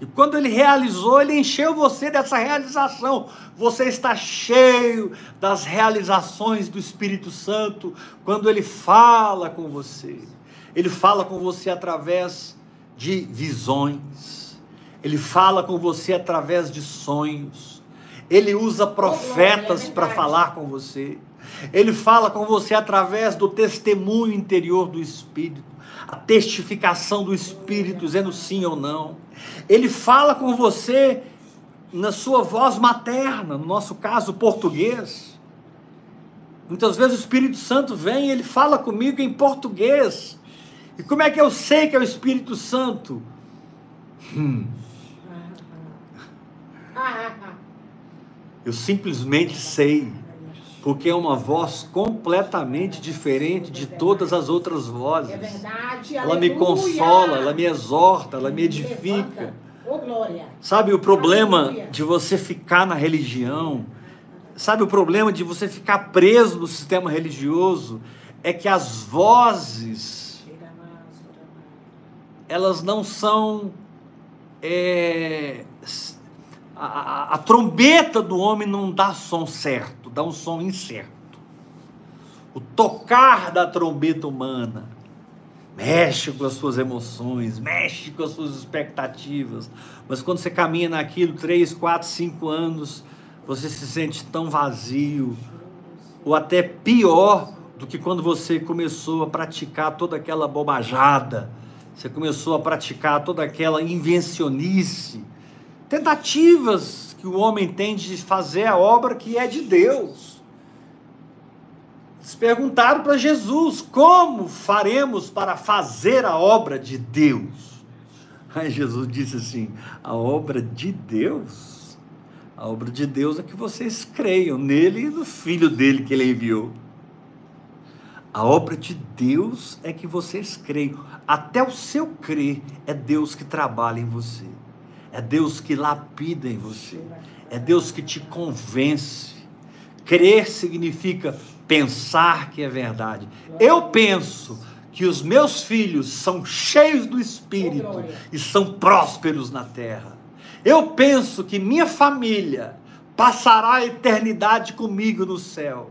E quando ele realizou, ele encheu você dessa realização. Você está cheio das realizações do Espírito Santo quando ele fala com você. Ele fala com você através de visões. Ele fala com você através de sonhos. Ele usa profetas é para falar com você. Ele fala com você através do testemunho interior do Espírito, a testificação do Espírito dizendo sim ou não. Ele fala com você na sua voz materna, no nosso caso, português. Muitas vezes o Espírito Santo vem e ele fala comigo em português. E como é que eu sei que é o Espírito Santo? Hum, eu simplesmente sei. Porque é uma voz completamente diferente de todas as outras vozes. É verdade. Ela me consola, ela me exorta, ela me edifica. Sabe o problema de você ficar na religião? Sabe o problema de você ficar preso no sistema religioso? É que as vozes, elas não são. é, a, a- a trombeta do homem não dá som certo, dá um som incerto. O tocar da trombeta humana mexe com as suas emoções, mexe com as suas expectativas. Mas quando você caminha naquilo três, quatro, cinco anos, você se sente tão vazio, ou até pior do que quando você começou a praticar toda aquela bobajada, você começou a praticar toda aquela invencionice, tentativas que o homem tem de fazer a obra que é de Deus. Eles perguntaram para Jesus: como faremos para fazer a obra de Deus? Aí Jesus disse assim: a obra de Deus? A obra de Deus é que vocês creiam nele e no filho dele que ele enviou. A obra de Deus é que vocês creiam. Até o seu crer é Deus que trabalha em você. É Deus que lapida em você. É Deus que te convence. Crer significa pensar que é verdade. Eu penso que os meus filhos são cheios do Espírito e são prósperos na terra. Eu penso que minha família passará a eternidade comigo no céu.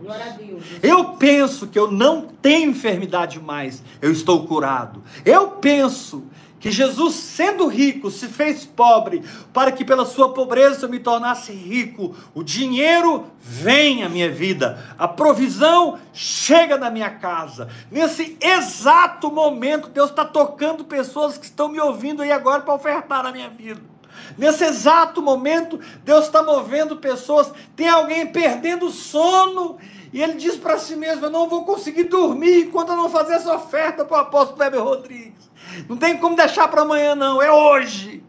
Eu penso que eu não tenho enfermidade mais, eu estou curado. Eu penso que Jesus, sendo rico, se fez pobre para que pela sua pobreza eu me tornasse rico. O dinheiro vem à minha vida, a provisão chega na minha casa. Nesse exato momento, Deus está tocando pessoas que estão me ouvindo aí agora para ofertar na minha vida. Nesse exato momento, Deus está movendo pessoas. Tem alguém perdendo sono e ele diz para si mesmo: Eu não vou conseguir dormir enquanto eu não fazer essa oferta para o apóstolo Kleber Rodrigues. Não tem como deixar para amanhã, não, é hoje.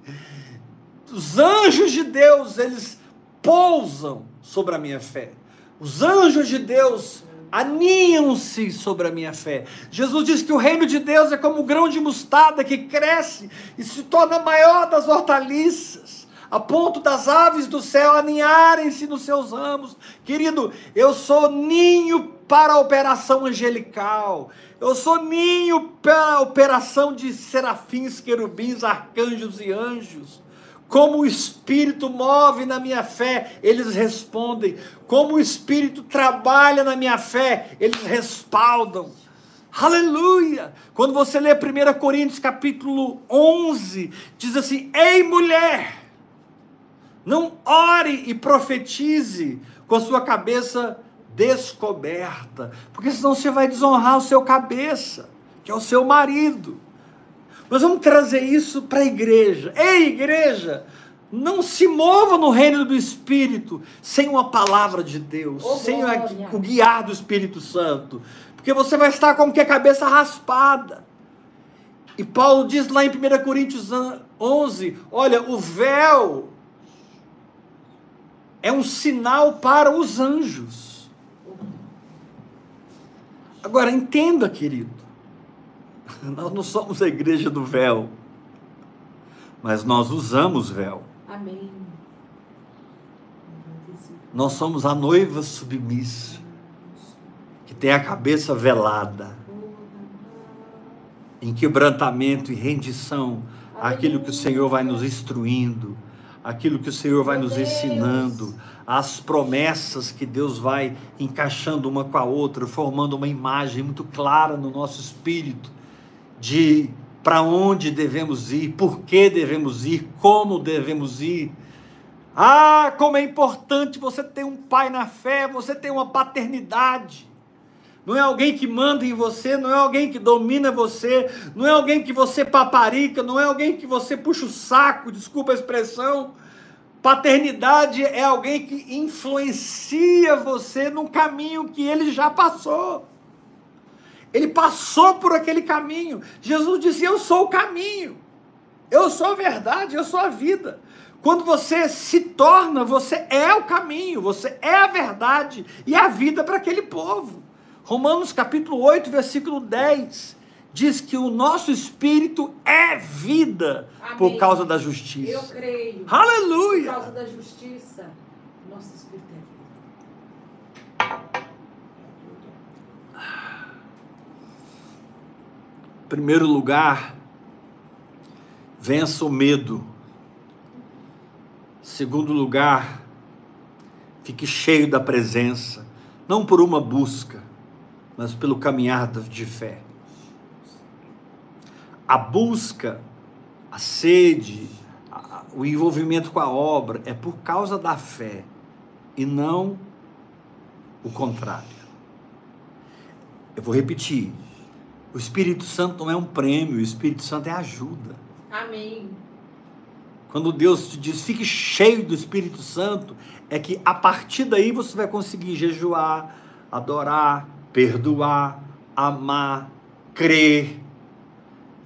Os anjos de Deus, eles pousam sobre a minha fé. Os anjos de Deus aninham-se sobre a minha fé. Jesus diz que o reino de Deus é como o grão de mostarda que cresce e se torna maior das hortaliças, a ponto das aves do céu aninharem-se nos seus ramos. Querido, eu sou ninho para a operação angelical. Eu sou ninho para a operação de serafins, querubins, arcanjos e anjos. Como o Espírito move na minha fé, eles respondem. Como o Espírito trabalha na minha fé, eles respaldam. Aleluia! Quando você lê 1 Coríntios capítulo 11, diz assim: Ei mulher, não ore e profetize com a sua cabeça descoberta, porque senão você vai desonrar o seu cabeça, que é o seu marido. Nós vamos trazer isso para a igreja. Ei, igreja, não se mova no reino do Espírito sem uma palavra de Deus, Oh, sem glória. o guiar do Espírito Santo, porque você vai estar como que a cabeça raspada. E Paulo diz lá em 1 Coríntios 11: olha, o véu é um sinal para os anjos. Agora, entenda, querido, nós não somos a igreja do véu, mas nós usamos véu. Amém. Nós somos a noiva submissa, que tem a cabeça velada, em quebrantamento e rendição àquilo que o Senhor vai nos instruindo, aquilo que o Senhor vai nos ensinando, as promessas que Deus vai encaixando uma com a outra, formando uma imagem muito clara no nosso espírito de para onde devemos ir, por que devemos ir, como devemos ir. Ah, como é importante você ter um pai na fé, você ter uma paternidade. Não é alguém que manda em você, não é alguém que domina você, não é alguém que você paparica, não é alguém que você puxa o saco, desculpa a expressão. Paternidade é alguém que influencia você num caminho que ele já passou. Ele passou por aquele caminho. Jesus disse: Eu sou o caminho, eu sou a verdade, eu sou a vida. Quando você se torna, você é o caminho, você é a verdade e a vida para aquele povo. Romanos capítulo 8, versículo 10 diz que o nosso espírito é vida por Amém. causa da Eu justiça. creio. Por Aleluia! causa da justiça, nosso espírito é vida. Em primeiro lugar, vença o medo. Segundo lugar, fique cheio da presença, não por uma busca, mas pelo caminhar de fé. A busca, a sede, a- o envolvimento com a obra é por causa da fé e não o contrário. Eu vou repetir. O Espírito Santo não é um prêmio, o Espírito Santo é ajuda. Amém. Quando Deus te diz, fique cheio do Espírito Santo, é que a partir daí você vai conseguir jejuar, adorar, perdoar, amar, crer,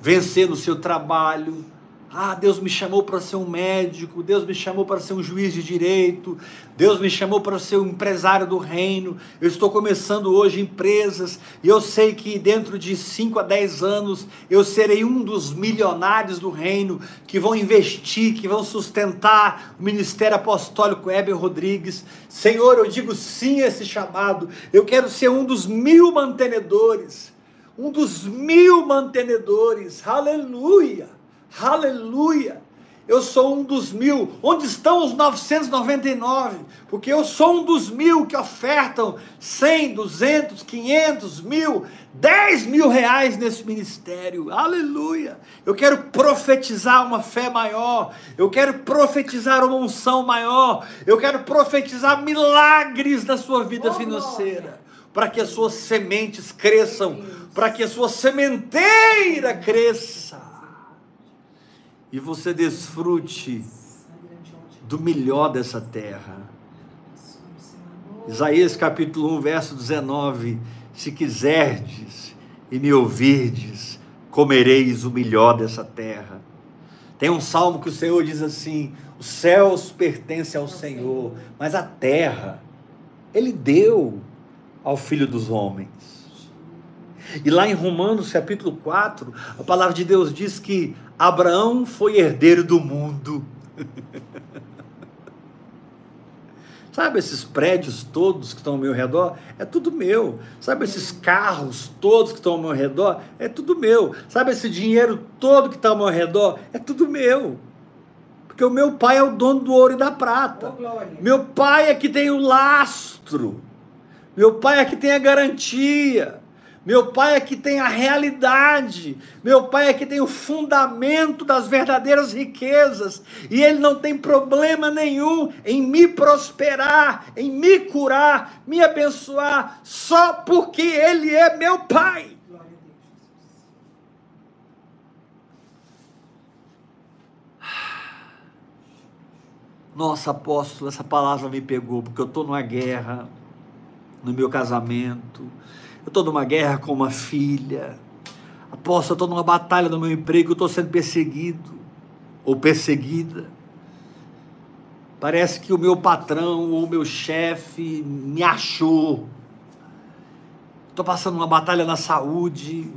vencer no seu trabalho. Ah, Deus me chamou para ser um médico, Deus me chamou para ser um juiz de direito, Deus me chamou para ser um empresário do reino. Eu estou começando hoje empresas e eu sei que dentro de 5 a 10 anos eu serei um dos milionários do reino que vão investir, que vão sustentar o ministério apostólico Heber Rodrigues. Senhor, eu digo sim a esse chamado. Eu quero ser um dos mil mantenedores um dos mil mantenedores. Aleluia! Aleluia! Eu sou um dos mil. Onde estão os 999? Porque eu sou um dos mil que ofertam 100, 200, 500, mil, 10 mil reais nesse ministério. Aleluia! Eu quero profetizar uma fé maior. Eu quero profetizar uma unção maior. Eu quero profetizar milagres na sua vida Oh, financeira para que as suas sementes cresçam, para que a sua sementeira cresça e você desfrute do melhor dessa terra. Isaías capítulo 1, verso 19: Se quiserdes e me ouvirdes, comereis o melhor dessa terra. Tem um salmo que o Senhor diz assim: os céus pertencem ao Senhor, mas a terra, Ele deu. ao filho dos homens. E lá em Romanos capítulo 4, a palavra de Deus diz que Abraão foi herdeiro do mundo. Sabe esses prédios todos que estão ao meu redor? É tudo meu. Sabe esses carros todos que estão ao meu redor? É tudo meu. Sabe esse dinheiro todo que está ao meu redor? É tudo meu. Porque o meu pai é o dono do ouro e da prata. Oh, meu pai é que tem o lastro. Meu pai é que tem a garantia. Meu pai é que tem a realidade. Meu pai é que tem o fundamento das verdadeiras riquezas. E ele não tem problema nenhum em me prosperar, em me curar, me abençoar, só porque ele é meu pai. Nossa, apóstolo, essa palavra me pegou, porque eu estou numa guerra no meu casamento, eu estou numa guerra com uma filha, apóstolo, eu estou numa batalha no meu emprego, eu estou sendo perseguido ou perseguida. Parece que o meu patrão ou o meu chefe me achou. Estou passando uma batalha na saúde,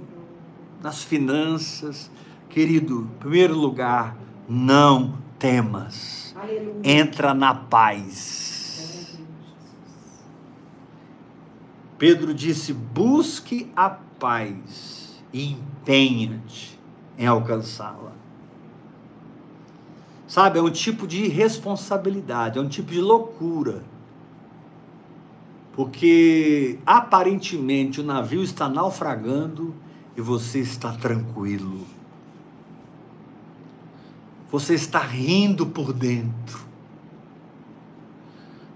nas finanças. Querido, em primeiro lugar, não temas. Aleluia. Entra na paz. Deus, Jesus. Pedro disse: busque a paz e empenha-te em alcançá-la. Sabe, é um tipo de irresponsabilidade, é um tipo de loucura. Porque aparentemente o navio está naufragando e você está tranquilo. Você está rindo por dentro.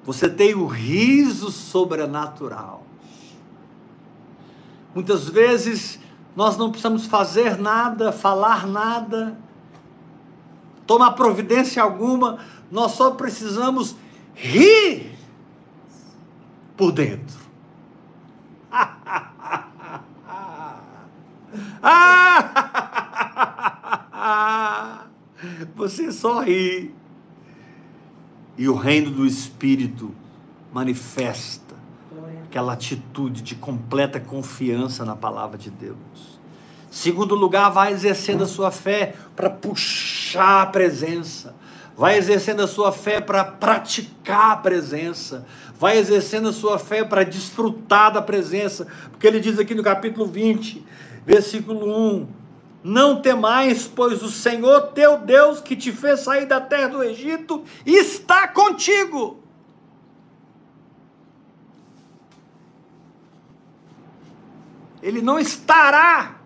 Você tem o riso sobrenatural. Muitas vezes nós não precisamos fazer nada, falar nada, tomar providência alguma, nós só precisamos rir por dentro. Você só ri. E o reino do Espírito manifesta. Aquela atitude de completa confiança na palavra de Deus. Segundo lugar, vai exercendo a sua fé para puxar a presença. Vai exercendo a sua fé para praticar a presença. Vai exercendo a sua fé para desfrutar da presença. Porque ele diz aqui no capítulo 20, versículo 1: Não temais, pois o Senhor teu Deus, que te fez sair da terra do Egito, está contigo. Ele não estará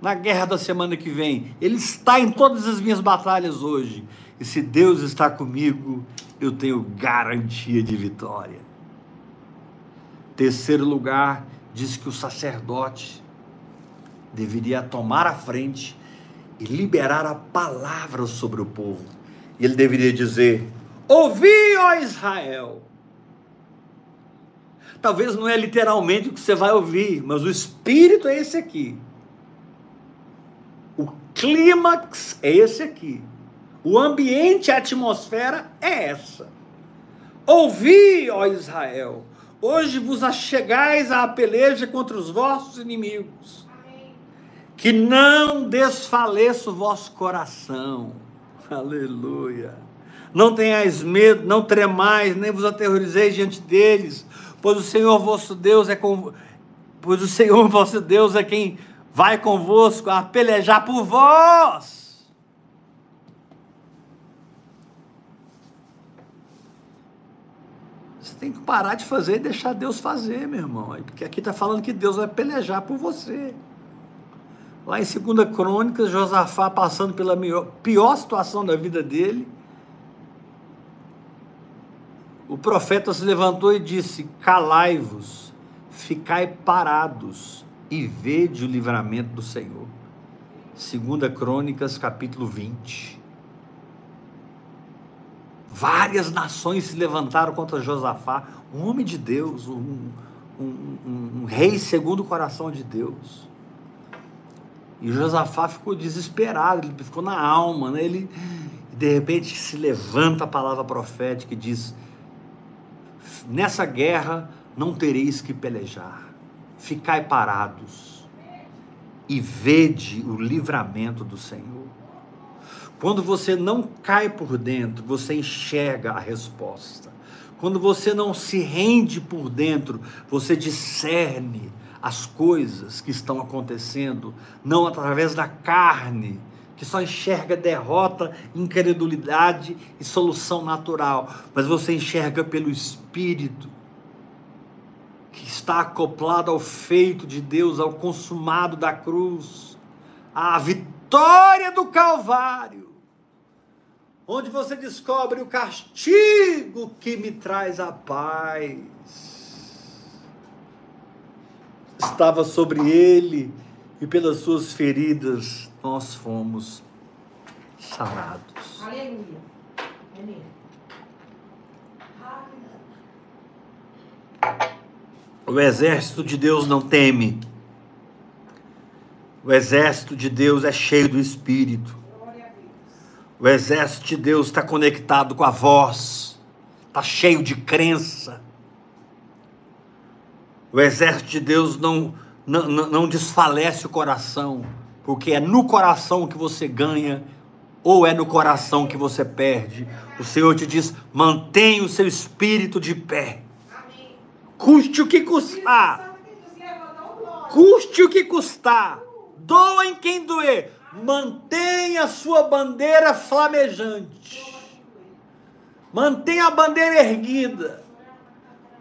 na guerra da semana que vem. Ele está em todas as minhas batalhas hoje. E se Deus está comigo, eu tenho garantia de vitória. Terceiro lugar, diz que o sacerdote deveria tomar a frente e liberar a palavra sobre o povo. E ele deveria dizer: Ouvi, ó Israel. Talvez não é literalmente o que você vai ouvir, mas o espírito é esse aqui. O clímax é esse aqui. O ambiente, a atmosfera é essa. Ouvi, ó Israel, hoje vos achegais à peleja contra os vossos inimigos. Que não desfaleça o vosso coração. Aleluia. Não tenhais medo, não tremais, nem vos aterrorizeis diante deles, pois o Senhor vosso Deus é com pois o Senhor vosso Deus é quem vai convosco a pelejar por vós. Você tem que parar de fazer e deixar Deus fazer, meu irmão. Porque aqui está falando que Deus vai pelejar por você. Lá em 2 Crônicas, Josafá passando pela pior situação da vida dele, o profeta se levantou e disse: Calai-vos, ficai parados e vede o livramento do Senhor. 2 Crônicas, capítulo 20. Várias nações se levantaram contra Josafá, um homem de Deus, um, um, um, um rei segundo o coração de Deus. E Josafá ficou desesperado, ele ficou na alma, né? Ele de repente se levanta a palavra profética e diz: Nessa guerra não tereis que pelejar. Ficai parados e vede o livramento do Senhor. Quando você não cai por dentro, você enxerga a resposta. Quando você não se rende por dentro, você discerne as coisas que estão acontecendo, não através da carne, que só enxerga derrota, incredulidade e solução natural, mas você enxerga pelo Espírito, que está acoplado ao feito de Deus, ao consumado da cruz, à vitória do Calvário, onde você descobre o castigo que me traz a paz. Estava sobre ele e pelas suas feridas nós fomos sarados. Aleluia. O exército de Deus não teme. O exército de Deus é cheio do Espírito. O exército de Deus está conectado com a voz, está cheio de crença. O exército de Deus não, não, não desfalece o coração porque é no coração que você ganha ou é no coração que você perde. O Senhor te diz: mantenha o seu espírito de pé. Custe o que custar. Custe o que custar. Doa em quem doer. Mantenha a sua bandeira flamejante. Mantenha a bandeira erguida.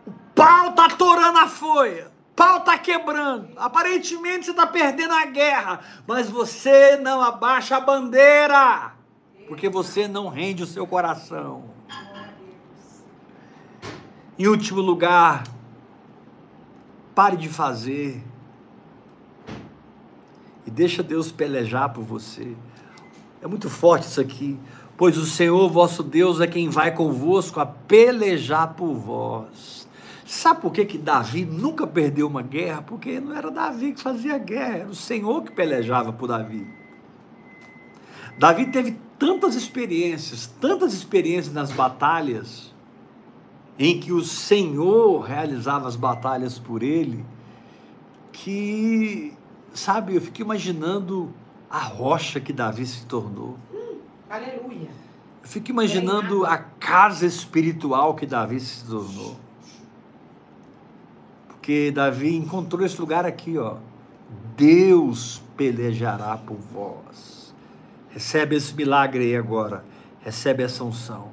O pau está torando a folha pau está quebrando. Aparentemente você está perdendo a guerra, mas você não abaixa a bandeira, porque você não rende o seu coração. Em último lugar, pare de fazer e deixa Deus pelejar por você. É muito forte isso aqui. Pois o Senhor vosso Deus é quem vai convosco a pelejar por vós. Sabe por que, que Davi nunca perdeu uma guerra? Porque não era Davi que fazia guerra, era o Senhor que pelejava por Davi. Davi teve tantas experiências, tantas experiências nas batalhas, em que o Senhor realizava as batalhas por ele, que, sabe, eu fico imaginando a rocha que Davi se tornou. Hum, aleluia. Eu fico imaginando a casa espiritual que Davi se tornou. Porque Davi encontrou esse lugar aqui, ó. Deus pelejará por vós. Recebe esse milagre aí agora. Recebe essa unção.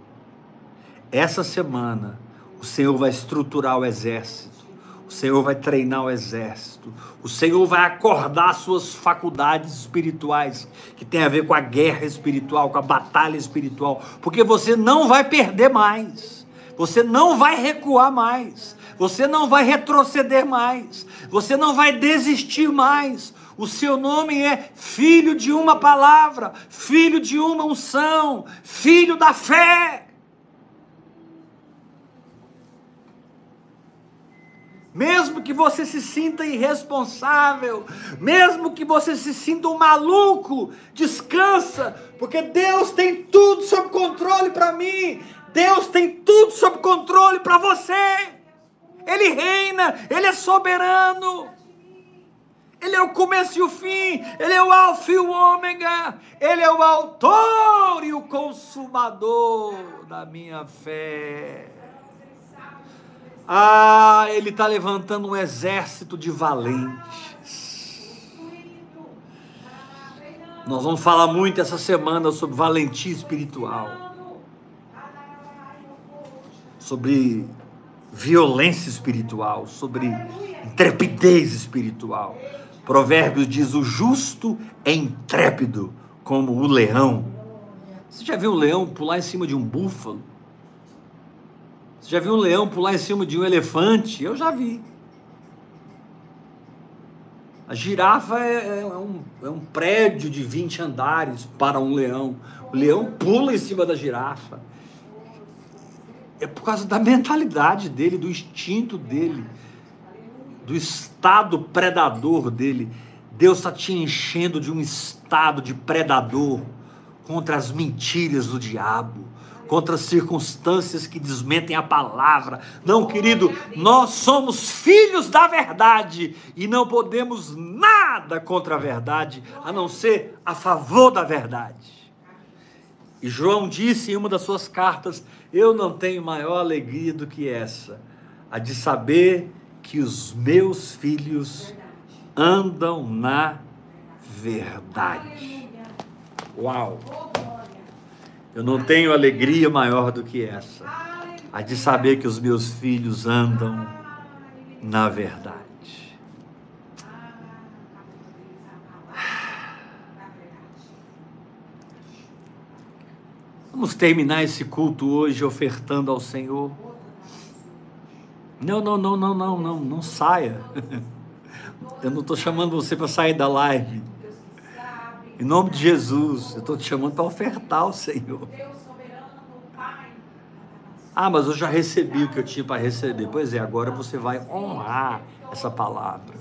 Essa semana, o Senhor vai estruturar o exército. O Senhor vai treinar o exército. O Senhor vai acordar suas faculdades espirituais, que tem a ver com a guerra espiritual, com a batalha espiritual. Porque você não vai perder mais. Você não vai recuar mais. Você não vai retroceder mais. Você não vai desistir mais. O seu nome é filho de uma palavra, filho de uma unção, filho da fé. Mesmo que você se sinta irresponsável, mesmo que você se sinta um maluco, descansa, porque Deus tem tudo sob controle para mim. Deus tem tudo sob controle para você. Ele reina, Ele é soberano. Ele é o começo e o fim, Ele é o alfa e o ômega, Ele é o autor e o consumador da minha fé. Ah, Ele está levantando um exército de valentes. Nós vamos falar muito essa semana sobre valentia espiritual, sobre violência espiritual, sobre intrepidez espiritual. Provérbios diz: o justo é intrépido como o leão. Você já viu um leão pular em cima de um búfalo? Você já viu um leão pular em cima de um elefante? Eu já vi. A girafa é, é, um, é um prédio de 20 andares para um leão. O leão pula em cima da girafa é por causa da mentalidade dele, do instinto dele, do estado predador dele. Deus está te enchendo de um estado de predador contra as mentiras do diabo, contra circunstâncias que desmentem a palavra. Não, querido, nós somos filhos da verdade e não podemos nada contra a verdade, a não ser a favor da verdade. E João disse em uma das suas cartas: Eu não tenho maior alegria do que essa, a de saber que os meus filhos andam na verdade. Uau! Eu não tenho alegria maior do que essa, a de saber que os meus filhos andam na verdade. Vamos terminar esse culto hoje ofertando ao Senhor. Não, não, não, não, não, não, não saia. Eu não estou chamando você para sair da live. Em nome de Jesus, eu estou te chamando para ofertar ao Senhor. Ah, mas eu já recebi o que eu tinha para receber. Pois é, agora você vai honrar essa palavra.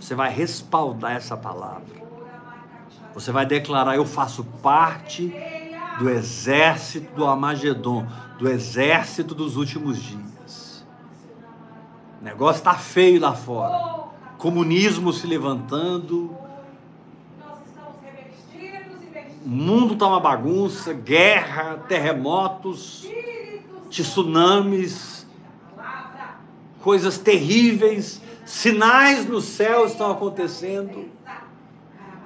Você vai respaldar essa palavra. Você vai declarar: Eu faço parte do exército do Amagedon, do exército dos últimos dias. O negócio está feio lá fora. Comunismo se levantando. O mundo está uma bagunça, guerra, terremotos, tsunamis, coisas terríveis, sinais no céu estão acontecendo.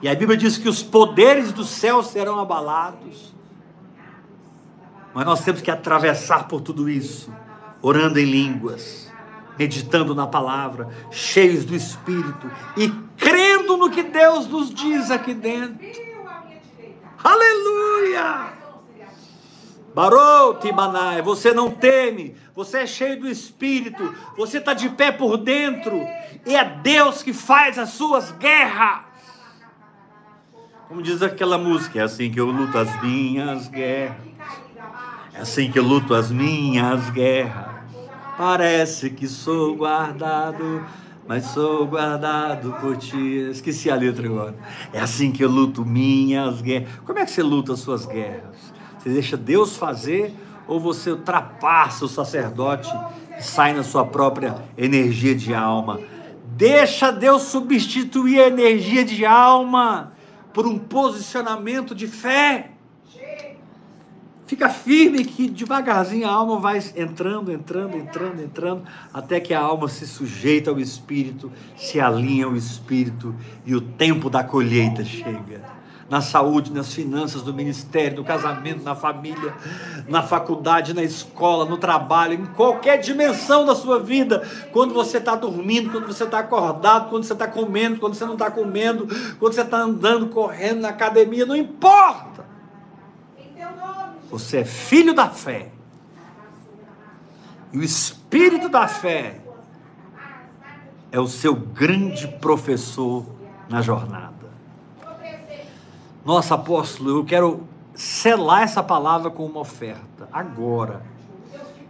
E a Bíblia diz que os poderes do céu serão abalados. Mas nós temos que atravessar por tudo isso, orando em línguas, meditando na palavra, cheios do Espírito e crendo no que Deus nos diz aqui dentro. Aleluia! Barou, Timanai, você não teme, você é cheio do Espírito, você está de pé por dentro, e é Deus que faz as suas guerras. Como diz aquela música, é assim que eu luto as minhas guerras. Assim que luto as minhas guerras. Parece que sou guardado, mas sou guardado por ti. Esqueci a letra agora. É assim que eu luto minhas guerras. Como é que você luta as suas guerras? Você deixa Deus fazer ou você ultrapassa o sacerdote e sai na sua própria energia de alma? Deixa Deus substituir a energia de alma por um posicionamento de fé. Fica firme que devagarzinho a alma vai entrando, entrando, entrando, entrando, até que a alma se sujeita ao Espírito, se alinha ao Espírito e o tempo da colheita chega. Na saúde, nas finanças, no ministério, no casamento, na família, na faculdade, na escola, no trabalho, em qualquer dimensão da sua vida. Quando você está dormindo, quando você está acordado, quando você está comendo, quando você não está comendo, quando você está andando, correndo na academia, não importa você é filho da fé. E o espírito da fé é o seu grande professor na jornada. Nossa, apóstolo, eu quero selar essa palavra com uma oferta, agora.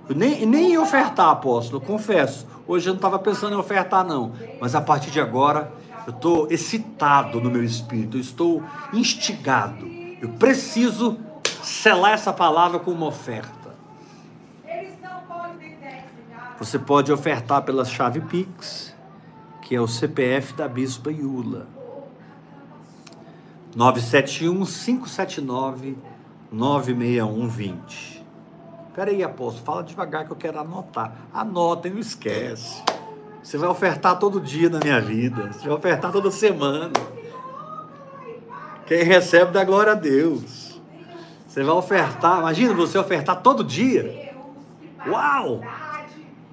Eu nem, nem ia ofertar, apóstolo, eu confesso. Hoje eu não estava pensando em ofertar, não. Mas a partir de agora, eu estou excitado no meu espírito, eu estou instigado. Eu preciso selar essa palavra com uma oferta. Você pode ofertar pela chave Pix, que é o CPF da Bispa Iula. 971 579 96120. Peraí, apóstolo, fala devagar que eu quero anotar. Anota e não esquece. Você vai ofertar todo dia na minha vida. Você vai ofertar toda semana. Quem recebe dá glória a Deus. Você vai ofertar, imagina você ofertar todo dia. Uau!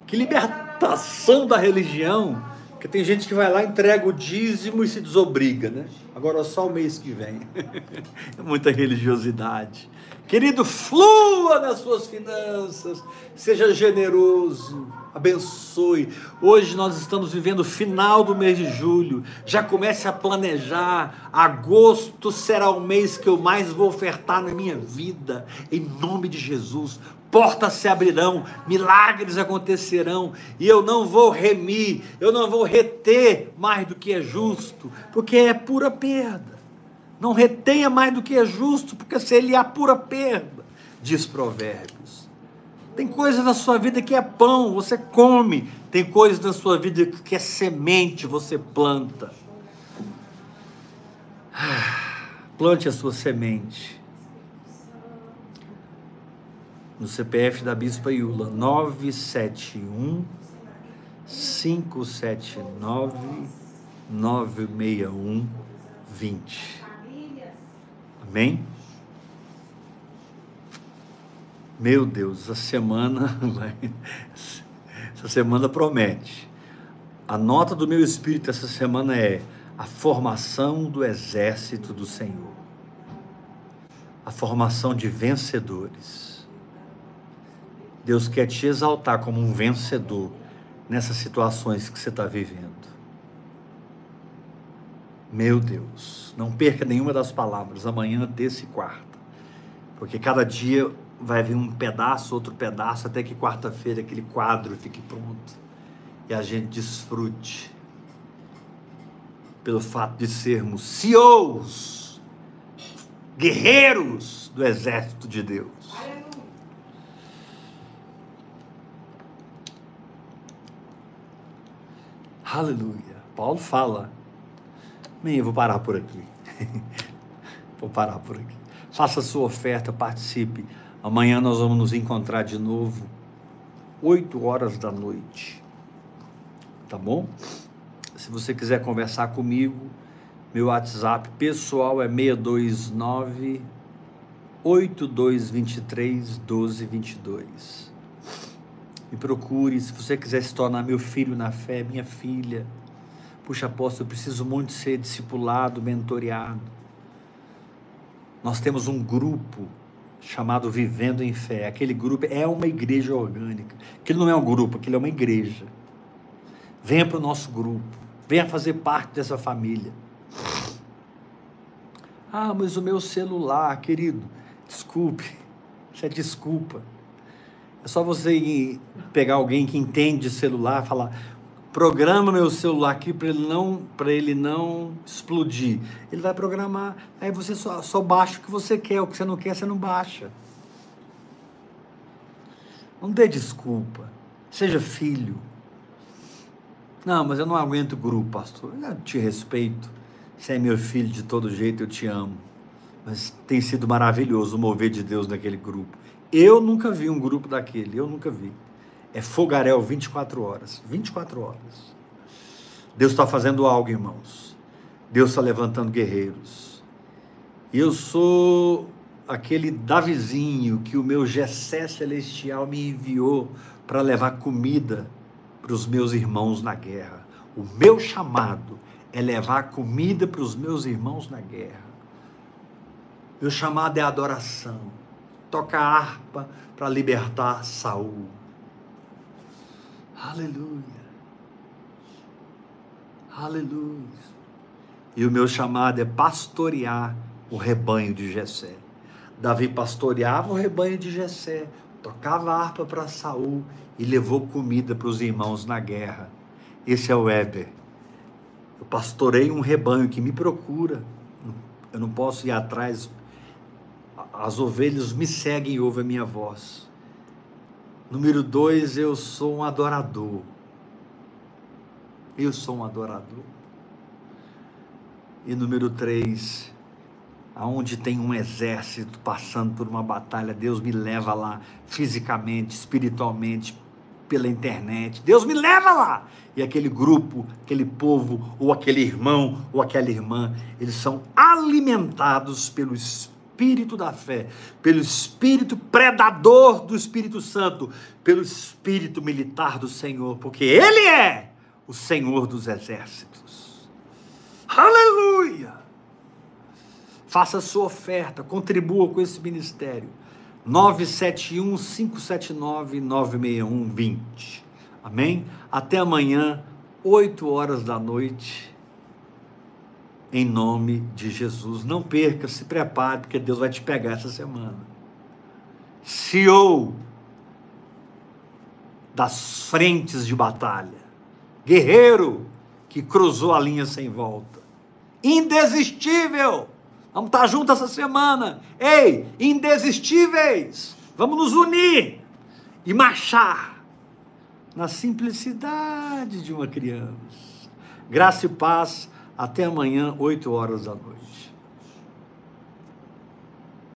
Que libertação da religião. Porque tem gente que vai lá, entrega o dízimo e se desobriga, né? Agora só o mês que vem. É muita religiosidade. Querido, flua nas suas finanças, seja generoso, abençoe. Hoje nós estamos vivendo o final do mês de julho. Já comece a planejar. Agosto será o mês que eu mais vou ofertar na minha vida. Em nome de Jesus. Portas se abrirão, milagres acontecerão, e eu não vou remir, eu não vou reter mais do que é justo, porque é pura perda. Não retenha mais do que é justo, porque se ele é pura perda. diz Provérbios. Tem coisa na sua vida que é pão, você come. Tem coisa na sua vida que é semente, você planta. Plante a sua semente. No CPF da Bispa Iula, 971 579 961 20. Amém? Meu Deus, a semana essa semana promete. A nota do meu espírito essa semana é a formação do exército do Senhor. A formação de vencedores. Deus quer te exaltar como um vencedor nessas situações que você está vivendo. Meu Deus, não perca nenhuma das palavras amanhã, terça e quarta, porque cada dia vai vir um pedaço, outro pedaço, até que quarta-feira aquele quadro fique pronto e a gente desfrute pelo fato de sermos CEOs, guerreiros do exército de Deus. Aleluia. Paulo fala. Bem, eu vou parar por aqui. vou parar por aqui. Faça sua oferta, participe. Amanhã nós vamos nos encontrar de novo, 8 horas da noite. Tá bom? Se você quiser conversar comigo, meu WhatsApp pessoal é 629 8223 1222 me procure. Se você quiser se tornar meu filho na fé, minha filha, puxa, apóstolo, eu preciso muito ser discipulado, mentoreado. Nós temos um grupo chamado Vivendo em Fé. Aquele grupo é uma igreja orgânica. Aquilo não é um grupo, aquilo é uma igreja. Venha para o nosso grupo. Venha fazer parte dessa família. Ah, mas o meu celular, querido, desculpe. Isso é desculpa. É só você pegar alguém que entende celular, falar, programa meu celular aqui para ele não para ele não explodir. Ele vai programar. Aí você só, só baixa o que você quer, o que você não quer você não baixa. Não dê desculpa. Seja filho. Não, mas eu não aguento grupo, pastor. Eu te respeito. Você é meu filho de todo jeito, eu te amo. Mas tem sido maravilhoso o mover de Deus naquele grupo. Eu nunca vi um grupo daquele, eu nunca vi. É fogaréu 24 horas. 24 horas. Deus está fazendo algo, irmãos. Deus está levantando guerreiros. E eu sou aquele Davizinho que o meu Gessé Celestial me enviou para levar comida para os meus irmãos na guerra. O meu chamado é levar comida para os meus irmãos na guerra. Meu chamado é adoração toca harpa para libertar Saul. Aleluia. Aleluia. E o meu chamado é pastorear o rebanho de Jessé. Davi pastoreava o rebanho de Jessé, tocava harpa para Saul e levou comida para os irmãos na guerra. Esse é o Weber. Eu pastorei um rebanho que me procura. Eu não posso ir atrás as ovelhas me seguem e ouvem a minha voz. Número dois, eu sou um adorador. Eu sou um adorador. E número três, aonde tem um exército passando por uma batalha, Deus me leva lá fisicamente, espiritualmente, pela internet. Deus me leva lá. E aquele grupo, aquele povo, ou aquele irmão, ou aquela irmã, eles são alimentados pelo Espírito espírito da fé, pelo espírito predador do Espírito Santo, pelo espírito militar do Senhor, porque Ele é o Senhor dos exércitos. Aleluia! Faça sua oferta, contribua com esse ministério. 971 579 961 20. Amém? Até amanhã, 8 horas da noite em nome de Jesus. Não perca, se prepare, porque Deus vai te pegar essa semana. CEO das frentes de batalha, guerreiro que cruzou a linha sem volta, indesistível, Vamos estar juntos essa semana. Ei, indesistíveis. Vamos nos unir e marchar na simplicidade de uma criança. Graça e paz. Até amanhã, 8 horas da noite.